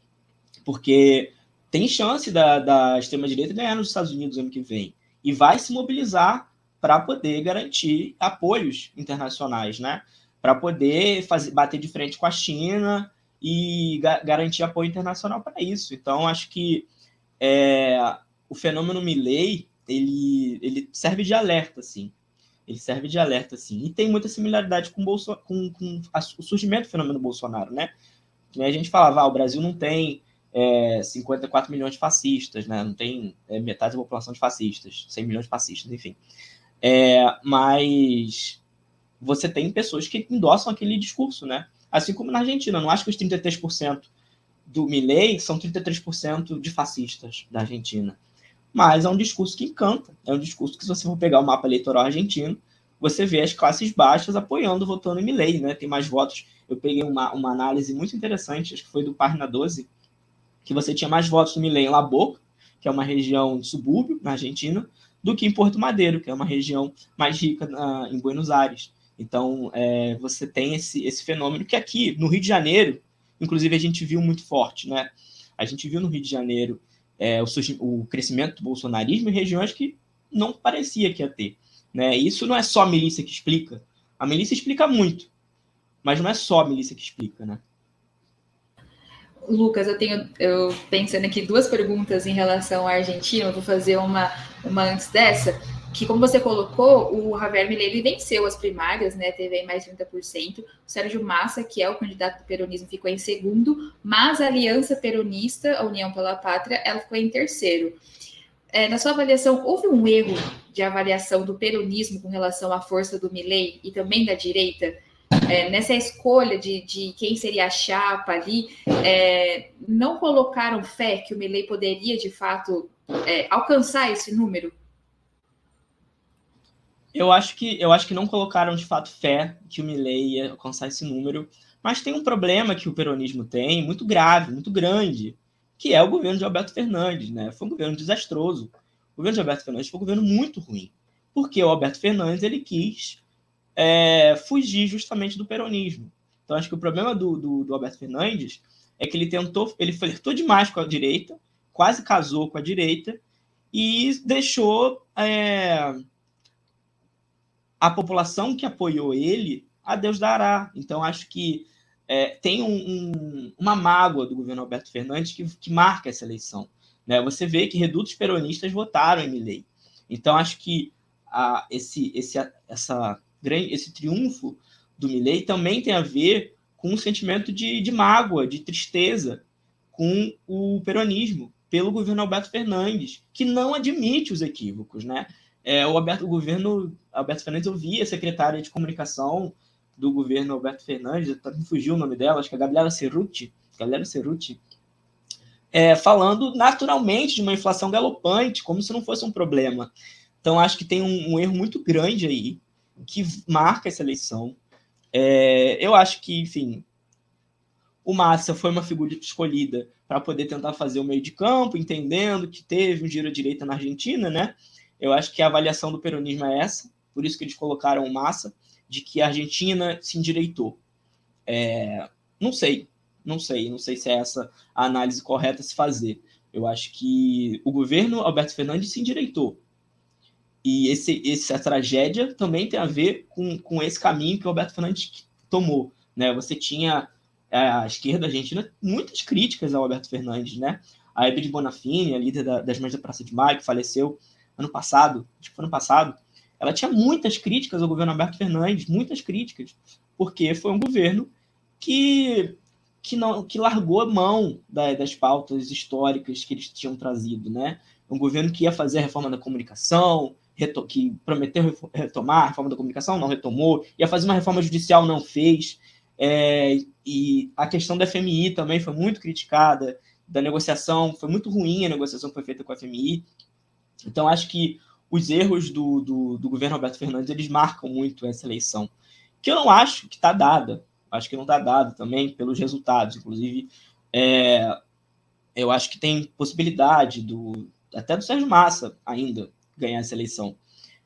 Porque tem chance da, da extrema-direita ganhar nos Estados Unidos ano que vem. E vai se mobilizar para poder garantir apoios internacionais, né? Para poder fazer, bater de frente com a China e ga garantir apoio internacional para isso. Então, acho que é, o fenômeno Milley ele, ele serve de alerta, assim. Ele serve de alerta, assim. E tem muita similaridade com, Bolso, com, com a, o surgimento do fenômeno Bolsonaro, né? A gente falava, ah, o Brasil não tem é, 54 milhões de fascistas, né? Não tem é, metade da população de fascistas, 100 milhões de fascistas, enfim. É, mas você tem pessoas que endossam aquele discurso, né? Assim como na Argentina. Não acho que os 33% do Milley são 33% de fascistas da Argentina mas é um discurso que encanta. É um discurso que, se você for pegar o mapa eleitoral argentino, você vê as classes baixas apoiando, votando em Milley, né? Tem mais votos. Eu peguei uma, uma análise muito interessante, acho que foi do Página 12, que você tinha mais votos no Milley em La Boca, que é uma região de subúrbio na Argentina, do que em Porto Madeiro, que é uma região mais rica na, em Buenos Aires. Então, é, você tem esse, esse fenômeno que aqui, no Rio de Janeiro, inclusive, a gente viu muito forte, né? A gente viu no Rio de Janeiro é, o, o, crescimento do bolsonarismo em regiões que não parecia que ia ter. Né? Isso não é só a milícia que explica. A milícia explica muito, mas não é só a milícia que explica, né? Lucas, eu tenho eu pensando aqui duas perguntas em relação à Argentina. Eu vou fazer uma, uma antes dessa que, como você colocou, o Javier Milei venceu as primárias, né? Teve mais 30%. O Sérgio Massa, que é o candidato do peronismo, ficou em segundo, mas a Aliança Peronista, a União pela Pátria, ela ficou em terceiro. É, na sua avaliação, houve um erro de avaliação do peronismo com relação à força do Milei e também da direita? É, nessa escolha de, de, quem seria a chapa ali, é, não colocaram fé que o Milei poderia, de fato, é, alcançar esse número? Eu acho que eu acho que não colocaram de fato fé que o Milley ia alcançar esse número, mas tem um problema que o peronismo tem, muito grave, muito grande, que é o governo de Alberto Fernandes, né? Foi um governo desastroso. O governo de Alberto Fernandes foi um governo muito ruim, porque o Alberto Fernandes ele quis é, fugir justamente do peronismo. Então acho que o problema do, do, do Alberto Fernandes é que ele tentou, ele flertou demais com a direita, quase casou com a direita e deixou é, a população que apoiou ele a Deus dará. Então, acho que é, tem um, um, uma mágoa do governo Alberto Fernandes que, que marca essa eleição. Né? Você vê que redutos peronistas votaram em Milley. Então, acho que a, esse, esse, essa, esse triunfo do Milley também tem a ver com um sentimento de, de mágoa, de tristeza com o peronismo, pelo governo Alberto Fernandes, que não admite os equívocos. Né? É, o, Alberto, o governo Alberto Fernandes, eu vi a secretária de comunicação do governo Alberto Fernandes, me fugiu o nome dela, acho que é a Gabriela Cerruti, Gabriela Cerruti, é, falando naturalmente de uma inflação galopante, como se não fosse um problema. Então, acho que tem um, um erro muito grande aí, que marca essa eleição. É, eu acho que, enfim, o Massa foi uma figura escolhida para poder tentar fazer o meio de campo, entendendo que teve um giro à direita na Argentina, né? Eu acho que a avaliação do peronismo é essa, por isso que eles colocaram Massa, de que a Argentina se endireitou. É, não sei, não sei, não sei se é essa a análise correta se fazer. Eu acho que o governo Alberto Fernandes se endireitou. E esse, essa tragédia também tem a ver com, com esse caminho que o Alberto Fernandes tomou. Né? Você tinha a esquerda argentina muitas críticas ao Alberto Fernandes. Né? A Hebe de Bonafini, a líder da, das Mães da Praça de Maio, que faleceu ano passado, acho que foi ano passado, ela tinha muitas críticas ao governo Alberto Fernandes, muitas críticas, porque foi um governo que que não que largou a mão da, das pautas históricas que eles tinham trazido, né? Um governo que ia fazer a reforma da comunicação, que prometeu retomar a reforma da comunicação, não retomou, ia fazer uma reforma judicial, não fez. É, e a questão da FMI também foi muito criticada, da negociação, foi muito ruim a negociação que foi feita com a FMI. Então, acho que os erros do, do, do governo Roberto Fernandes eles marcam muito essa eleição, que eu não acho que está dada. Acho que não está dada também pelos resultados. Inclusive, é, eu acho que tem possibilidade do até do Sérgio Massa ainda ganhar essa eleição.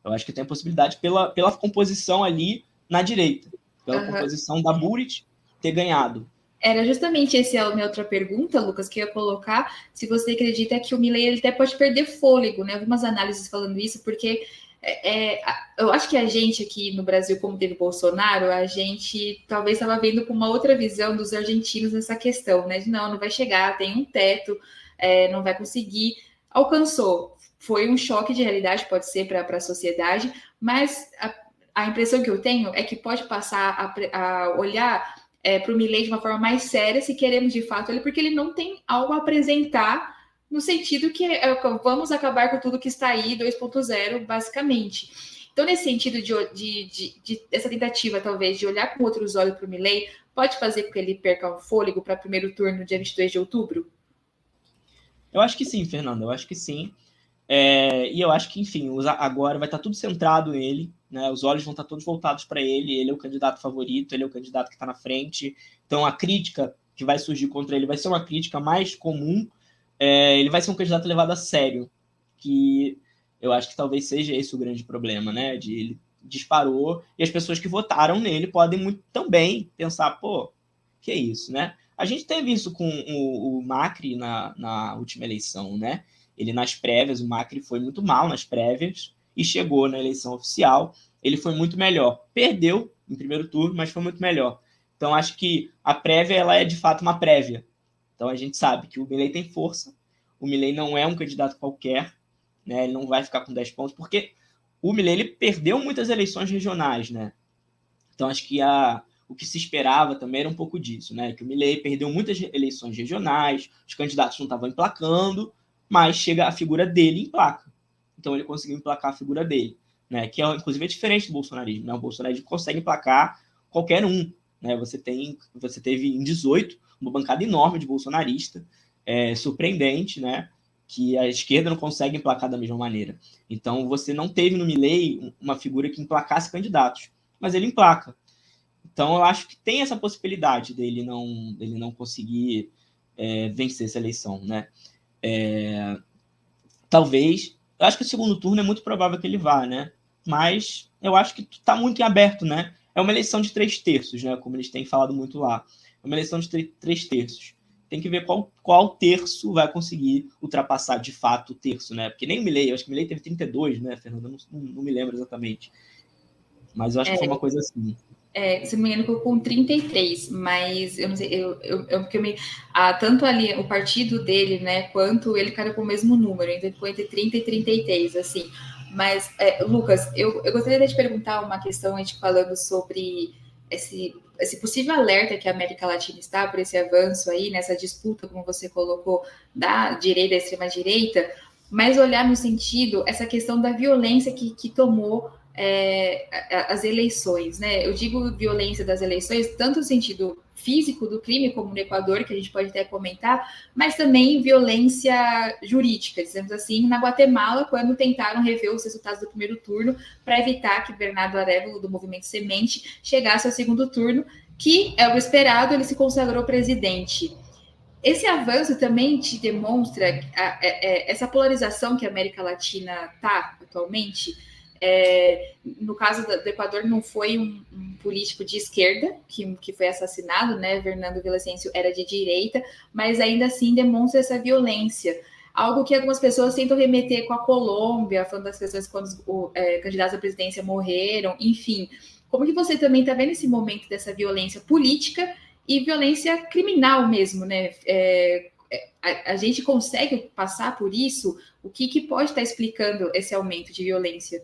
Eu acho que tem possibilidade pela, pela composição ali na direita, pela uhum. composição da Burit ter ganhado. Era justamente essa a minha outra pergunta, Lucas, que eu ia colocar. Se você acredita que o Milley ele até pode perder fôlego, né? Algumas análises falando isso, porque é, é, eu acho que a gente aqui no Brasil, como teve Bolsonaro, a gente talvez estava vendo com uma outra visão dos argentinos nessa questão, né? De não, não vai chegar, tem um teto, é, não vai conseguir. Alcançou. Foi um choque de realidade, pode ser para a sociedade, mas a, a, impressão que eu tenho é que pode passar a, a olhar é, para o Milley de uma forma mais séria, se queremos de fato ele, porque ele não tem algo a apresentar no sentido que é, vamos acabar com tudo que está aí, 2.0, basicamente. Então, nesse sentido de, de, de, de, essa tentativa, talvez, de olhar com outros olhos para o Milley, pode fazer com que ele perca o fôlego para o primeiro turno, dia 22 de outubro? Eu acho que sim, Fernando, eu acho que sim. É, e eu acho que, enfim, agora vai estar tudo centrado nele né? Os olhos vão estar todos voltados para ele, ele é o candidato favorito, ele é o candidato que está na frente. Então a crítica que vai surgir contra ele vai ser uma crítica mais comum. É, ele vai ser um candidato levado a sério, que eu acho que talvez seja esse o grande problema, né? De ele disparou e as pessoas que votaram nele podem muito também pensar, pô, que é isso, né? A gente teve isso com o, o Macri na, na última eleição, né? Ele nas prévias, o Macri foi muito mal nas prévias, e chegou na eleição oficial. Ele foi muito melhor. Perdeu em primeiro turno, mas foi muito melhor. Então acho que a prévia ela é de fato uma prévia. Então a gente sabe que o Milley tem força. O Milley não é um candidato qualquer, né? Ele não vai ficar com 10 pontos porque o Milley ele perdeu muitas eleições regionais, né? Então acho que a o que se esperava também era um pouco disso, né? Que o Milley perdeu muitas eleições regionais, os candidatos não estavam emplacando, mas chega a figura dele em placa. Então ele conseguiu emplacar a figura dele, né? Que é inclusive é diferente do bolsonarismo, né? O bolsonarismo consegue emplacar qualquer um, né? Você tem, você teve em 18 uma bancada enorme de bolsonarista, é, surpreendente, né? Que a esquerda não consegue emplacar da mesma maneira. Então você não teve no Milley uma figura que emplacasse candidatos, mas ele emplaca. Então eu acho que tem essa possibilidade dele não, dele não conseguir é, vencer essa eleição, né? É, talvez eu acho que o segundo turno é muito provável que ele vá, né? Mas eu acho que está muito em aberto, né? É uma eleição de três terços, né? Como eles têm falado muito lá. É uma eleição de três terços. tem que ver qual, qual terço vai conseguir ultrapassar de fato o terço, né? Porque nem o Milley, eu acho que o Milley teve 32, né, Fernanda? Não, não, me lembro exatamente. Mas eu acho é, que foi uma coisa assim. É, se não me engano, com 33, mas eu não sei, eu, eu, eu, porque eu me, ah, tanto ali o partido dele, né, quanto ele cara com o mesmo número, então ficou entre 30 e 33, assim. Mas, é, Lucas, eu, eu gostaria de te perguntar uma questão, a gente falando sobre esse esse possível alerta que a América Latina está por esse avanço aí, nessa disputa, como você colocou, da direita e extrema-direita, mas olhar no sentido, essa questão da violência que, que tomou é, as eleições, né? Eu digo violência das eleições, tanto no sentido físico do crime, como no Equador, que a gente pode até comentar, mas também violência jurídica, dizemos assim, na Guatemala, quando tentaram rever os resultados do primeiro turno para evitar que Bernardo Arevalo, do Movimento Semente, chegasse ao segundo turno, que é o esperado, ele se consagrou presidente. Esse avanço também te demonstra a, a, a, essa polarização que a América Latina está atualmente, é, no caso do Equador, não foi um, um, político de esquerda que, que foi assassinado, né? Fernando Villasencio era de direita, mas ainda assim demonstra essa violência. Algo que algumas pessoas tentam remeter com a Colômbia, falando das pessoas quando os é, candidatos à presidência morreram, enfim. Como que você também está vendo esse momento dessa violência política e violência criminal mesmo, né? É, é a, a, gente consegue passar por isso? O que, que pode estar tá explicando esse aumento de violência?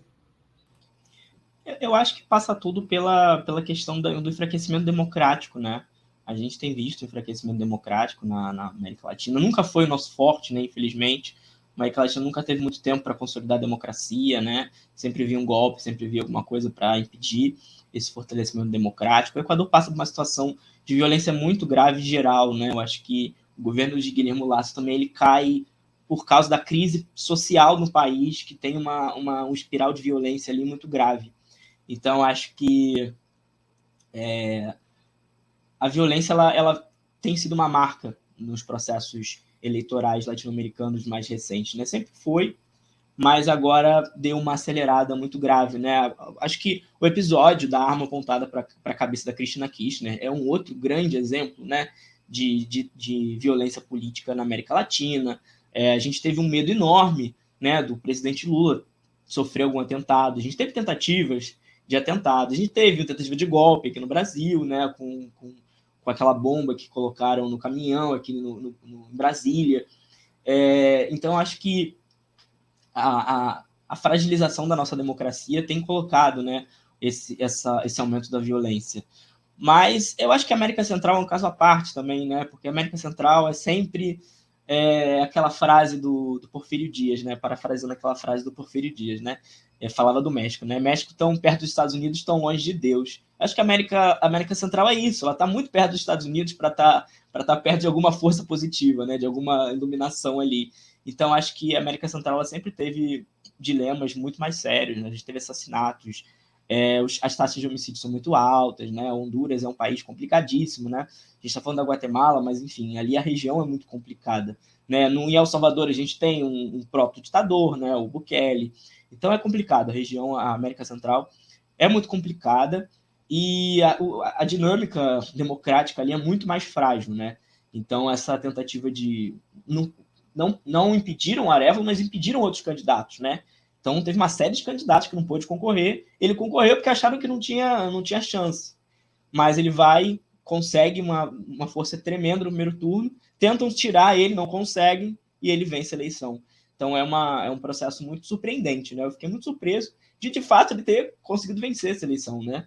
Eu acho que passa tudo pela, pela questão do enfraquecimento democrático, né? A gente tem visto enfraquecimento democrático na, na América Latina. Nunca foi o nosso forte, né? Infelizmente. A América Latina nunca teve muito tempo para consolidar a democracia, né? Sempre via um golpe, sempre via alguma coisa para impedir esse fortalecimento democrático. O Equador passa por uma situação de violência muito grave geral, né? Eu acho que o governo de Guilherme Lasso também ele cai por causa da crise social no país, que tem uma, uma um espiral de violência ali muito grave. Então, acho que é, a violência ela, ela tem sido uma marca nos processos eleitorais latino-americanos mais recentes. Né? Sempre foi, mas agora deu uma acelerada muito grave. Né? Acho que o episódio da arma apontada para a cabeça da Cristina Kirchner é um outro grande exemplo né, de, de, de violência política na América Latina. É, a gente teve um medo enorme né, do presidente Lula sofrer algum atentado. A gente teve tentativas de atentado. A gente teve tentativa de golpe aqui no Brasil, né, com, com, com aquela bomba que colocaram no caminhão aqui no, no, no em Brasília. É, então, acho que a, a, a, fragilização da nossa democracia tem colocado né, esse, essa, esse aumento da violência. Mas eu acho que a América Central é um caso à parte também, né? Porque a América Central é sempre é, aquela frase do, do Porfírio Dias, né? Parafraseando aquela frase do Porfírio Dias, né? é, falava do México, né? México tão perto dos Estados Unidos, tão longe de Deus. Acho que a América, América Central é isso, ela está muito perto dos Estados Unidos para estar tá, estar tá perto de alguma força positiva, né? De alguma iluminação ali. Então acho que a América Central ela sempre teve dilemas muito mais sérios, né? A gente teve assassinatos, é, as taxas de homicídio são muito altas, né? Honduras é um país complicadíssimo, né? A gente está falando da Guatemala, mas enfim, ali a região é muito complicada, né? No El Salvador a gente tem um, um próprio ditador, né? O Bukele. Então é complicado, a região, a América Central é muito complicada e a, a dinâmica democrática ali é muito mais frágil, né? Então essa tentativa de não, não, não impediram o Arevalo, mas impediram outros candidatos, né? Então teve uma série de candidatos que não pôde concorrer. Ele concorreu porque acharam que não tinha, não tinha chance. Mas ele vai, consegue uma, uma força tremenda no primeiro turno, tentam tirar ele, não conseguem, e ele vence a eleição. Então é, uma, é um processo muito surpreendente, né? Eu fiquei muito surpreso de, de fato, ele ter conseguido vencer essa eleição, né?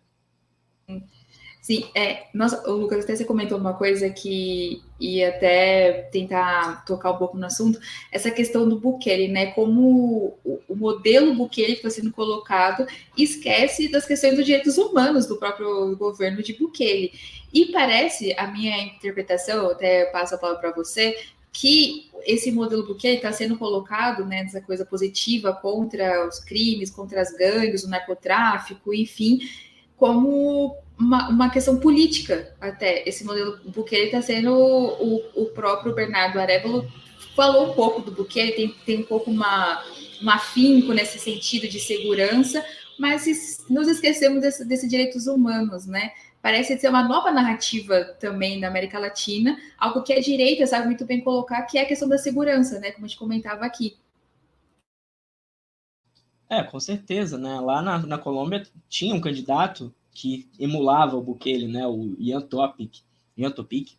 Sim, é, nossa, o Lucas, até você comentou uma coisa que ia até tentar tocar um pouco no assunto, essa questão do Bukele, né? Como o, o modelo Bukele que está sendo colocado esquece das questões dos direitos humanos do próprio governo de Bukele. E parece, a minha interpretação, até passo a palavra para você, que esse modelo Bukele está sendo colocado né, nessa coisa positiva contra os crimes, contra as gangues, o narcotráfico, enfim, como uma, uma questão política até. Esse modelo Bukele está sendo o, o próprio Bernardo Arevalo falou um pouco do Bukele, tem, tem um pouco uma, um afinco nesse sentido de segurança, mas nos esquecemos desses desse direitos humanos, né? Parece ser uma nova narrativa também na América Latina, algo que a direita sabe muito bem colocar, que é a questão da segurança, né? Como a gente comentava aqui. É, com certeza, né? Lá na, na Colômbia tinha um candidato que emulava o Bukele, né? O Ian Topic, Ian Topic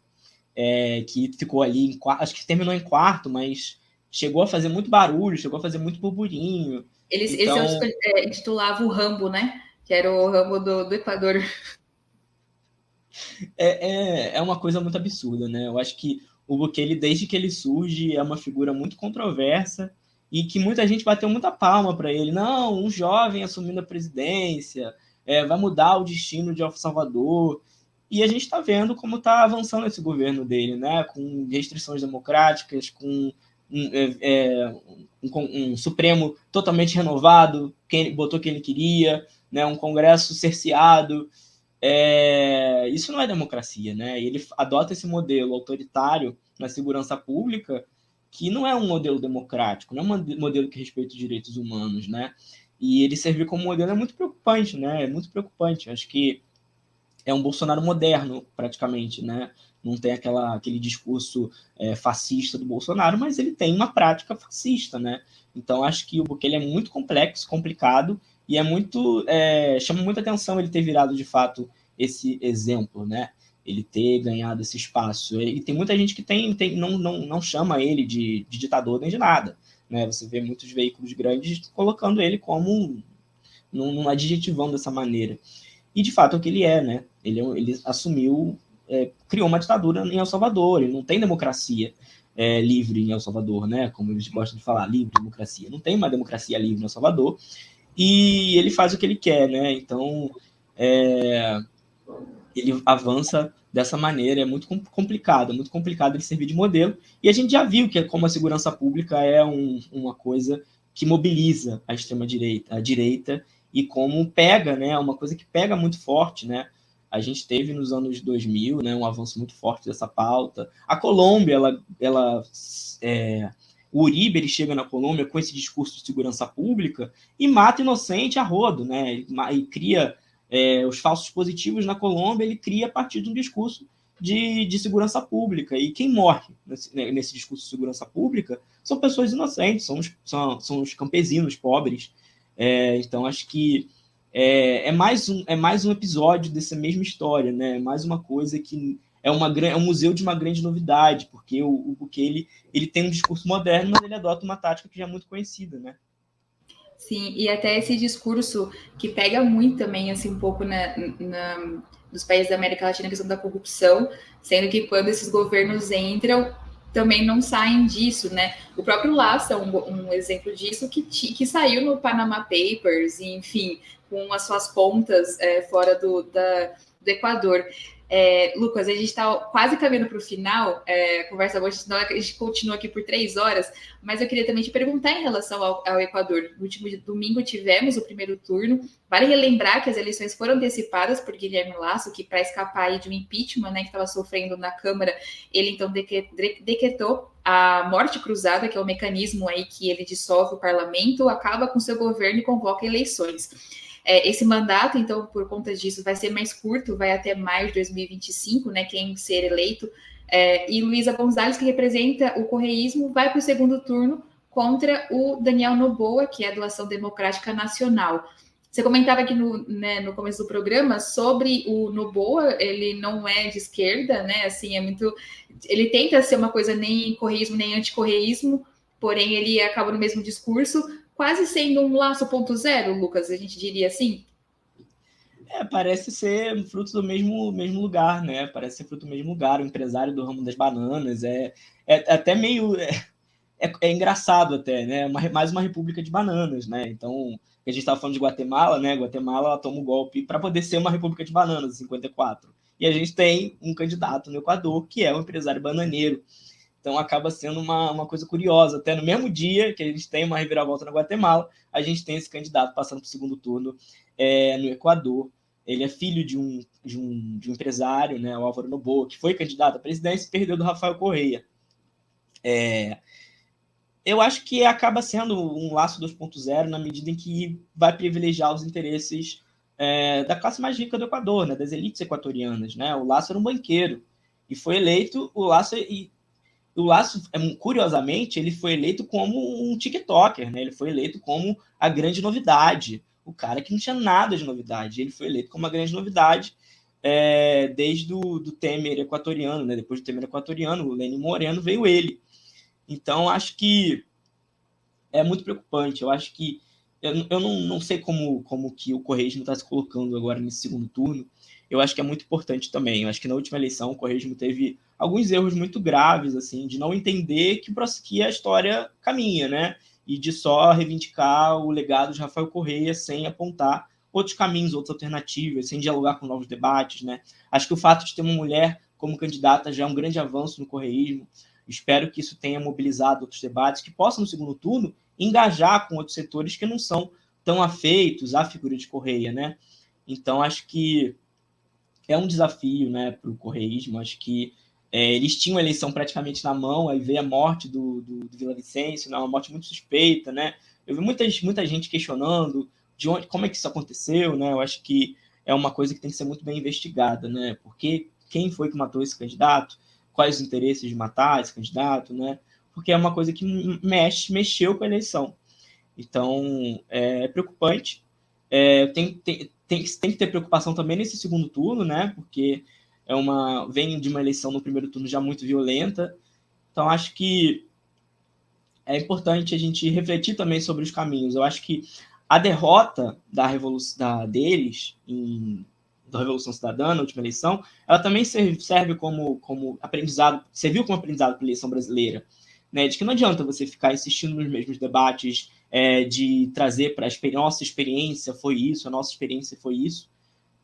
é, que ficou ali em acho que terminou em quarto, mas chegou a fazer muito barulho, chegou a fazer muito burburinho. Eles, então... Esse é, intitulava o Rambo, né? Que era o Rambo do, do Equador. É, é, é uma coisa muito absurda, né? Eu acho que o Bukele, desde que ele surge, é uma figura muito controversa e que muita gente bateu muita palma para ele. Não, um jovem assumindo a presidência é, vai mudar o destino de El Salvador. E a gente está vendo como está avançando esse governo dele, né? Com restrições democráticas, com um, é, é, um, um, Supremo totalmente renovado, quem botou quem ele queria, né? um Congresso cerceado. É, isso não é democracia, né? Ele adota esse modelo autoritário na segurança pública, que não é um modelo democrático, não é um modelo que respeita os direitos humanos, né? E ele servir como modelo é muito preocupante, né? É muito preocupante. Acho que é um Bolsonaro moderno, praticamente, né? Não tem aquela, aquele discurso é, fascista do Bolsonaro, mas ele tem uma prática fascista, né? Então acho que o Bukele é muito complexo, complicado e é muito é, chama muita atenção ele ter virado de fato esse exemplo, né? Ele ter ganhado esse espaço. E tem muita gente que tem, tem não, não, não chama ele de, de ditador nem de nada, né? Você vê muitos veículos grandes colocando ele como num, num adjetivão dessa maneira. E de fato é o que ele é, né? Ele, é ele assumiu, é, criou uma ditadura em El Salvador, ele não tem democracia é, livre em El Salvador, né? Como eles gostam de falar, livre democracia. Não tem uma democracia livre em El Salvador. E ele faz o que ele quer, né? Então, é, ele avança dessa maneira, é muito complicado, é muito complicado ele servir de modelo. E a gente já viu que como a segurança pública é um, uma coisa que mobiliza a extrema direita, a direita e como pega, né, uma coisa que pega muito forte, né? A gente teve nos anos 2000, né, um avanço muito forte dessa pauta. A Colômbia, ela, ela é, o Uribe ele chega na Colômbia com esse discurso de segurança pública e mata inocente a rodo, né? E cria é, os falsos positivos na Colômbia, ele cria a partir de um discurso de, de segurança pública. E quem morre nesse, né, nesse discurso de segurança pública são pessoas inocentes, são os, são, são os campesinos pobres, é, então acho que é, é, mais um, é mais um episódio dessa mesma história, né? É mais uma coisa que é, uma, é um museu de uma grande novidade, porque o, o Bukele ele tem um discurso moderno, mas ele adota uma tática que já é muito conhecida, né? Sim, e até esse discurso que pega muito também, assim, um pouco na, na, nos países da América Latina, a questão da corrupção, sendo que quando esses governos entram, também não saem disso, né? O próprio Laça é um, um exemplo disso que, que saiu no Panama Papers, enfim, com as suas contas é, fora do, da, do Equador. É, Lucas, a gente está quase caminhando para o final, é, conversa boa, senão a gente continua aqui por três horas, mas eu queria também te perguntar em relação ao, ao, Equador. No último domingo tivemos o primeiro turno, vale relembrar que as eleições foram antecipadas por Guilherme Lasso, que para escapar de um impeachment né, que estava sofrendo na Câmara, ele então decretou a morte cruzada, que é o mecanismo aí que ele dissolve o parlamento, acaba com seu governo e convoca eleições. É, esse mandato, então, por conta disso, vai ser mais curto, vai até maio de 2025, né? Quem ser eleito. É, e Luísa Gonzalez, que representa o correísmo, vai para o segundo turno contra o Daniel Noboa, que é a doação democrática nacional. Você comentava aqui no, né, no começo do programa sobre o Noboa, ele não é de esquerda, né? Assim, é muito. Ele tenta ser uma coisa nem correísmo nem anticorreísmo, porém ele acaba no mesmo discurso quase sendo um laço ponto zero, Lucas, a gente diria assim? É, parece ser fruto do mesmo, mesmo lugar, né? Parece ser fruto do mesmo lugar, o empresário do ramo das bananas. É, é até meio. É, é, é engraçado até, né? Uma, mais uma república de bananas, né? Então, a gente estava falando de Guatemala, né? Guatemala toma o um golpe para poder ser uma república de bananas em 54. E a gente tem um candidato no Equador que é um empresário bananeiro. Então acaba sendo uma, uma coisa curiosa. Até no mesmo dia que a gente tem uma reviravolta na Guatemala, a gente tem esse candidato passando para o segundo turno é, no Equador. Ele é filho de um, de um, de um empresário, né, o Álvaro Noboa, que foi candidato à presidência e perdeu do Rafael Correia. É, eu acho que acaba sendo um laço 2.0 na medida em que vai privilegiar os interesses é, da classe mais rica do Equador, né, das elites equatorianas. Né? O Laço era um banqueiro e foi eleito o Laço e o Laço, é, curiosamente, ele foi eleito como um TikToker, né? Ele foi eleito como a grande novidade, o cara que não tinha nada de novidade. Ele foi eleito como uma grande novidade é, desde o do Temer equatoriano, né? Depois do Temer equatoriano, o Lenin Moreno veio ele. Então, acho que é muito preocupante. Eu acho que eu, eu não, não sei como, como que o Correio está se colocando agora nesse segundo turno. Eu acho que é muito importante também. Eu acho que na última eleição o Correio teve alguns erros muito graves, assim, de não entender que, que a história caminha, né? E de só reivindicar o legado de Rafael Correia sem apontar outros caminhos, outras alternativas, sem dialogar com novos debates, né? Acho que o fato de ter uma mulher como candidata já é um grande avanço no correísmo. Espero que isso tenha mobilizado outros debates que possam, no segundo turno, engajar com outros setores que não são tão afeitos à figura de Correia, né? Então, acho que é um desafio né, para o correísmo. Acho que é, eles tinham a eleição praticamente na mão, aí veio a morte do, do, do Vila Vicêncio, né, uma morte muito suspeita. Né? Eu vi muita, muita gente questionando de onde, como é que isso aconteceu. Né? Eu acho que é uma coisa que tem que ser muito bem investigada. Né? Porque quem foi que matou esse candidato? Quais os interesses de matar esse candidato? Né? porque é uma coisa que mexe, mexeu com a eleição. Então, é preocupante. É, tem, tem, tem, tem que ter preocupação também nesse segundo turno, né? Porque é uma vem de uma eleição no primeiro turno já muito violenta. Então, acho que é importante a gente refletir também sobre os caminhos. Eu acho que a derrota da revolução da, deles em, da Revolução Cidadã na última eleição, ela também serve, serve como, como aprendizado, serviu como aprendizado para a eleição brasileira né, de que não adianta você ficar insistindo nos mesmos debates, é, de trazer para a nossa experiência foi isso, a nossa experiência foi isso,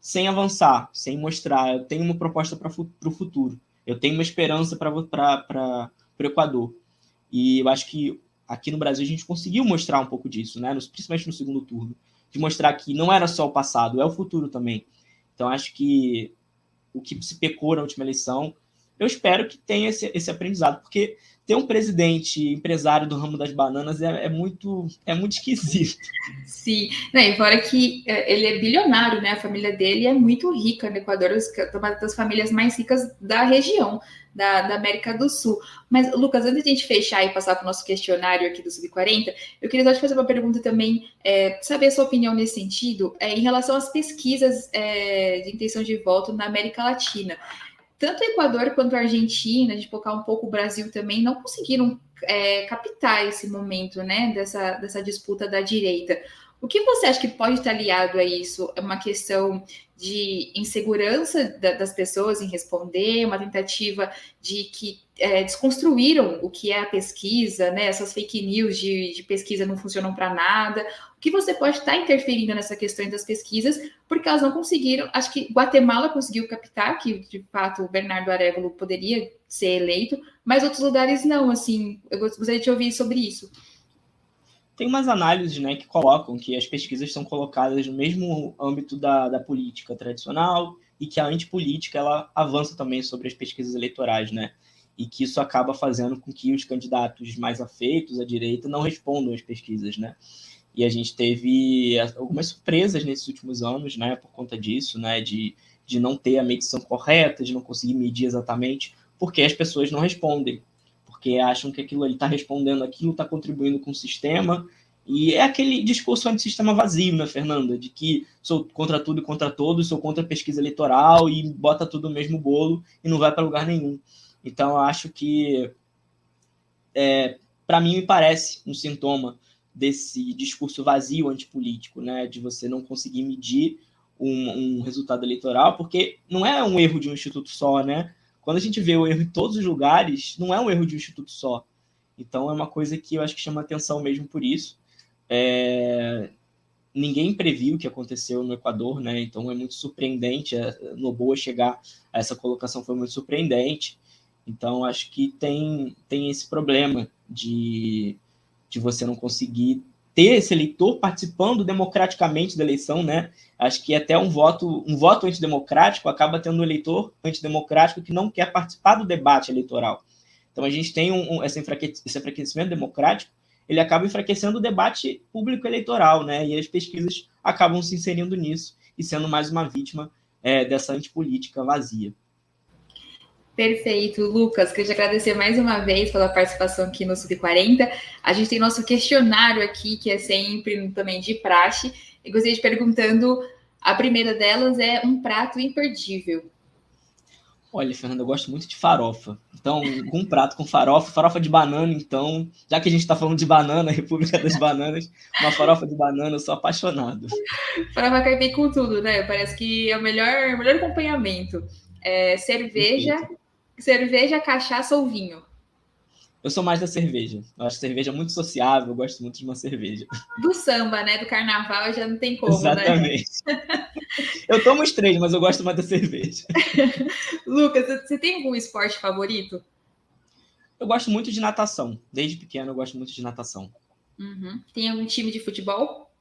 sem avançar, sem mostrar. Eu tenho uma proposta para o futuro, eu tenho uma esperança para o Equador. E eu acho que aqui no Brasil a gente conseguiu mostrar um pouco disso, né, principalmente no segundo turno, de mostrar que não era só o passado, é o futuro também. Então acho que o que se pecou na última eleição, eu espero que tenha esse, esse aprendizado, porque ter um presidente empresário do ramo das bananas é, é muito é muito esquisito. Sim, Não, e fora que é, ele é bilionário, né? A família dele é muito rica no Equador, uma das famílias mais ricas da região, da, da, América do Sul. Mas, Lucas, antes de a gente fechar e passar para o nosso questionário aqui do Sub-40, eu queria só te fazer uma pergunta também, é, saber a sua opinião nesse sentido, é, em relação às pesquisas é, de intenção de voto na América Latina tanto o Equador quanto a Argentina, de focar um pouco o Brasil também, não conseguiram é, captar esse momento né, dessa, dessa disputa da direita. O que você acha que pode estar aliado a isso? É uma questão de insegurança da, das pessoas em responder, uma tentativa de que é, desconstruíram o que é a pesquisa, né? Essas fake news de, de pesquisa não funcionam para nada. O que você pode estar interferindo nessa questão das pesquisas, porque elas não conseguiram. Acho que Guatemala conseguiu captar que, de fato, o Bernardo Arevalo poderia ser eleito, mas outros lugares não. Assim, eu gostaria de ouvir sobre isso tem umas análises né, que colocam que as pesquisas são colocadas no mesmo âmbito da, da política tradicional e que a antipolítica ela avança também sobre as pesquisas eleitorais, né? E que isso acaba fazendo com que os candidatos mais afeitos à direita não respondam às pesquisas, né? E a gente teve algumas surpresas nesses últimos anos, né, por conta disso, né, de, de não ter a medição correta, de não conseguir medir exatamente, porque as pessoas não respondem porque acham que aquilo ele está respondendo aquilo, está contribuindo com o sistema. E é aquele discurso antissistema vazio, né, Fernanda? De que sou contra tudo e contra todos, sou contra a pesquisa eleitoral e bota tudo no mesmo bolo e não vai para lugar nenhum. Então, acho que, é, para mim, me parece um sintoma desse discurso vazio antipolítico, né? De você não conseguir medir um, um resultado eleitoral, porque não é um erro de um instituto só, né? Quando a gente vê o erro em todos os lugares, não é um erro de um instituto só. Então é uma coisa que eu acho que chama atenção mesmo por isso. É... Ninguém previu o que aconteceu no Equador, né? Então é muito surpreendente. No Boa chegar a essa colocação foi muito surpreendente. Então acho que tem, tem esse problema de, de você não conseguir ter esse eleitor participando democraticamente da eleição, né? Acho que até um voto, um voto antidemocrático acaba tendo um eleitor antidemocrático que não quer participar do debate eleitoral. Então a gente tem um, um esse, enfraquecimento democrático ele acaba enfraquecendo o debate público eleitoral, né? E as pesquisas acabam se inserindo nisso e sendo mais uma vítima é, dessa antipolítica vazia. Perfeito, Lucas. Queria te agradecer mais uma vez pela participação aqui no Sub40. A gente tem nosso questionário aqui, que é sempre também de praxe. E gostaria de perguntando: a primeira delas é um prato imperdível. Olha, Fernanda, eu gosto muito de farofa. Então, um prato com farofa, farofa de banana, então, já que a gente está falando de banana, República das Bananas, uma farofa de banana, eu sou apaixonado. Farofa cai bem com tudo, né? Parece que é o melhor, melhor acompanhamento. É, cerveja, Perfeito. Cerveja, cachaça ou vinho? Eu sou mais da cerveja. Eu acho cerveja muito sociável, eu gosto muito de uma cerveja. Do samba, né? Do carnaval já não tem como, Exatamente. né? Exatamente. eu tomo os três, mas eu gosto mais da cerveja. Lucas, você tem algum esporte favorito? Eu gosto muito de natação. Desde pequeno eu gosto muito de natação. Uhum. Tem algum time de futebol?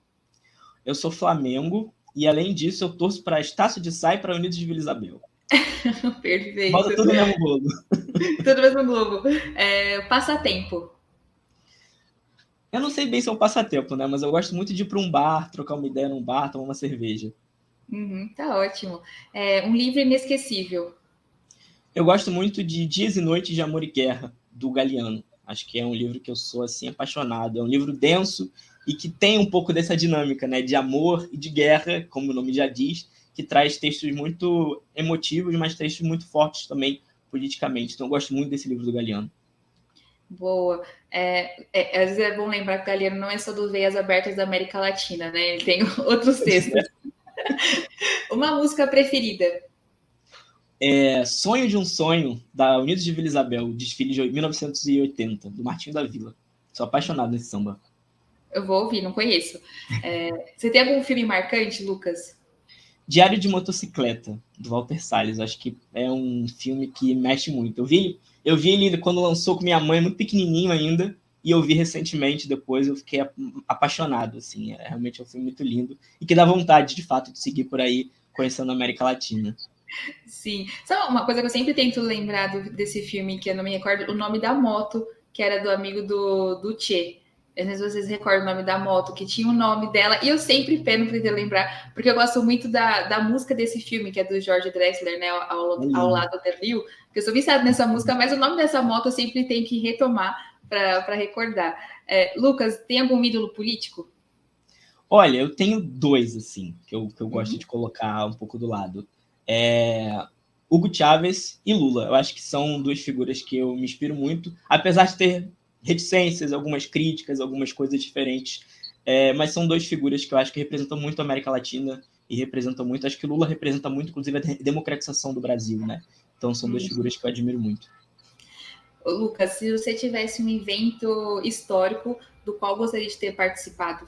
Eu sou Flamengo e, além disso, eu torço para Estácio de Sá e para Unidos de Vila Isabel. Perfeito. Bota tudo no mesmo globo. tudo no mesmo globo. É, passatempo. Eu não sei bem se é um passatempo, né? Mas eu gosto muito de ir para um bar, trocar uma ideia num bar, tomar uma cerveja. Uhum, tá ótimo. É, um livro inesquecível. Eu gosto muito de Dias e Noites de Amor e Guerra, do Galeano. Acho que é um livro que eu sou assim apaixonado. É um livro denso e que tem um pouco dessa dinâmica, né, de amor e de guerra, como o nome já diz, que traz textos muito emotivos, mas textos muito fortes também politicamente. Então, eu gosto muito desse livro do Galeano. Boa. É, é, às vezes é bom lembrar que o Galeano não é só do Veias Abertas da América Latina, né? Ele tem outros textos. Uma música preferida? É Sonho de um Sonho, da Unidos de Vila Isabel, desfile de 1980, do Martinho da Vila. Sou apaixonado nesse samba. Eu vou ouvir, não conheço. É, você tem algum filme marcante, Lucas? Diário de Motocicleta, do Walter Salles. Acho que é um filme que mexe muito. Eu vi, eu vi ele quando lançou com minha mãe, muito pequenininho ainda, e eu vi recentemente, depois eu fiquei apaixonado, assim. É realmente um filme muito lindo e que dá vontade, de fato, de seguir por aí, conhecendo a América Latina. Sim. Sabe uma coisa que eu sempre tento lembrar desse filme, que eu não me recordo, o nome da moto, que era do amigo do, do Che às vezes vocês recordam o nome da moto, que tinha o nome dela, e eu sempre peno para lembrar, porque eu gosto muito da, da música desse filme, que é do George Drexler, né, ao, ao lado da Rio, porque eu sou viciada nessa música, mas o nome dessa moto eu sempre tenho que retomar para recordar. É, Lucas, tem algum ídolo político? Olha, eu tenho dois, assim, que eu, que eu gosto uhum. de colocar um pouco do lado. É, Hugo Chávez e Lula. Eu acho que são duas figuras que eu me inspiro muito, apesar de ter reticências, algumas críticas, algumas coisas diferentes. É, mas são duas figuras que eu acho que representam muito a América Latina e representam muito. Acho que Lula representa muito, inclusive, a democratização do Brasil, né? Então são duas figuras que eu admiro muito. Lucas, se você tivesse um evento histórico do qual gostaria de ter participado?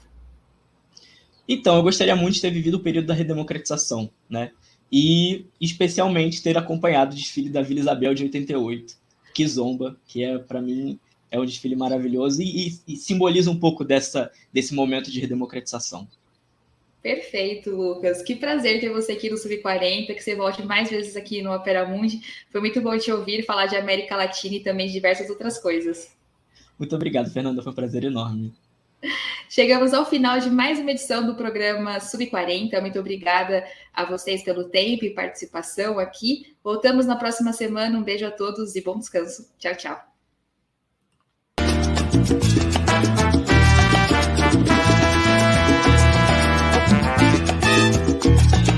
Então, eu gostaria muito de ter vivido o período da redemocratização, né? E especialmente ter acompanhado o desfile da Vila Isabel de 88, que zomba, que é para mim é um desfile maravilhoso e, e, e, simboliza um pouco dessa, desse momento de redemocratização. Perfeito, Lucas. Que prazer ter você aqui no Sub40, que você volte mais vezes aqui no Opera Mundi. Foi muito bom te ouvir falar de América Latina e também de diversas outras coisas. Muito obrigado, Fernanda. Foi um prazer enorme. Chegamos ao final de mais uma edição do programa Sub40. Muito obrigada a vocês pelo tempo e participação aqui. Voltamos na próxima semana. Um beijo a todos e bom descanso. Tchau, tchau. Thank you.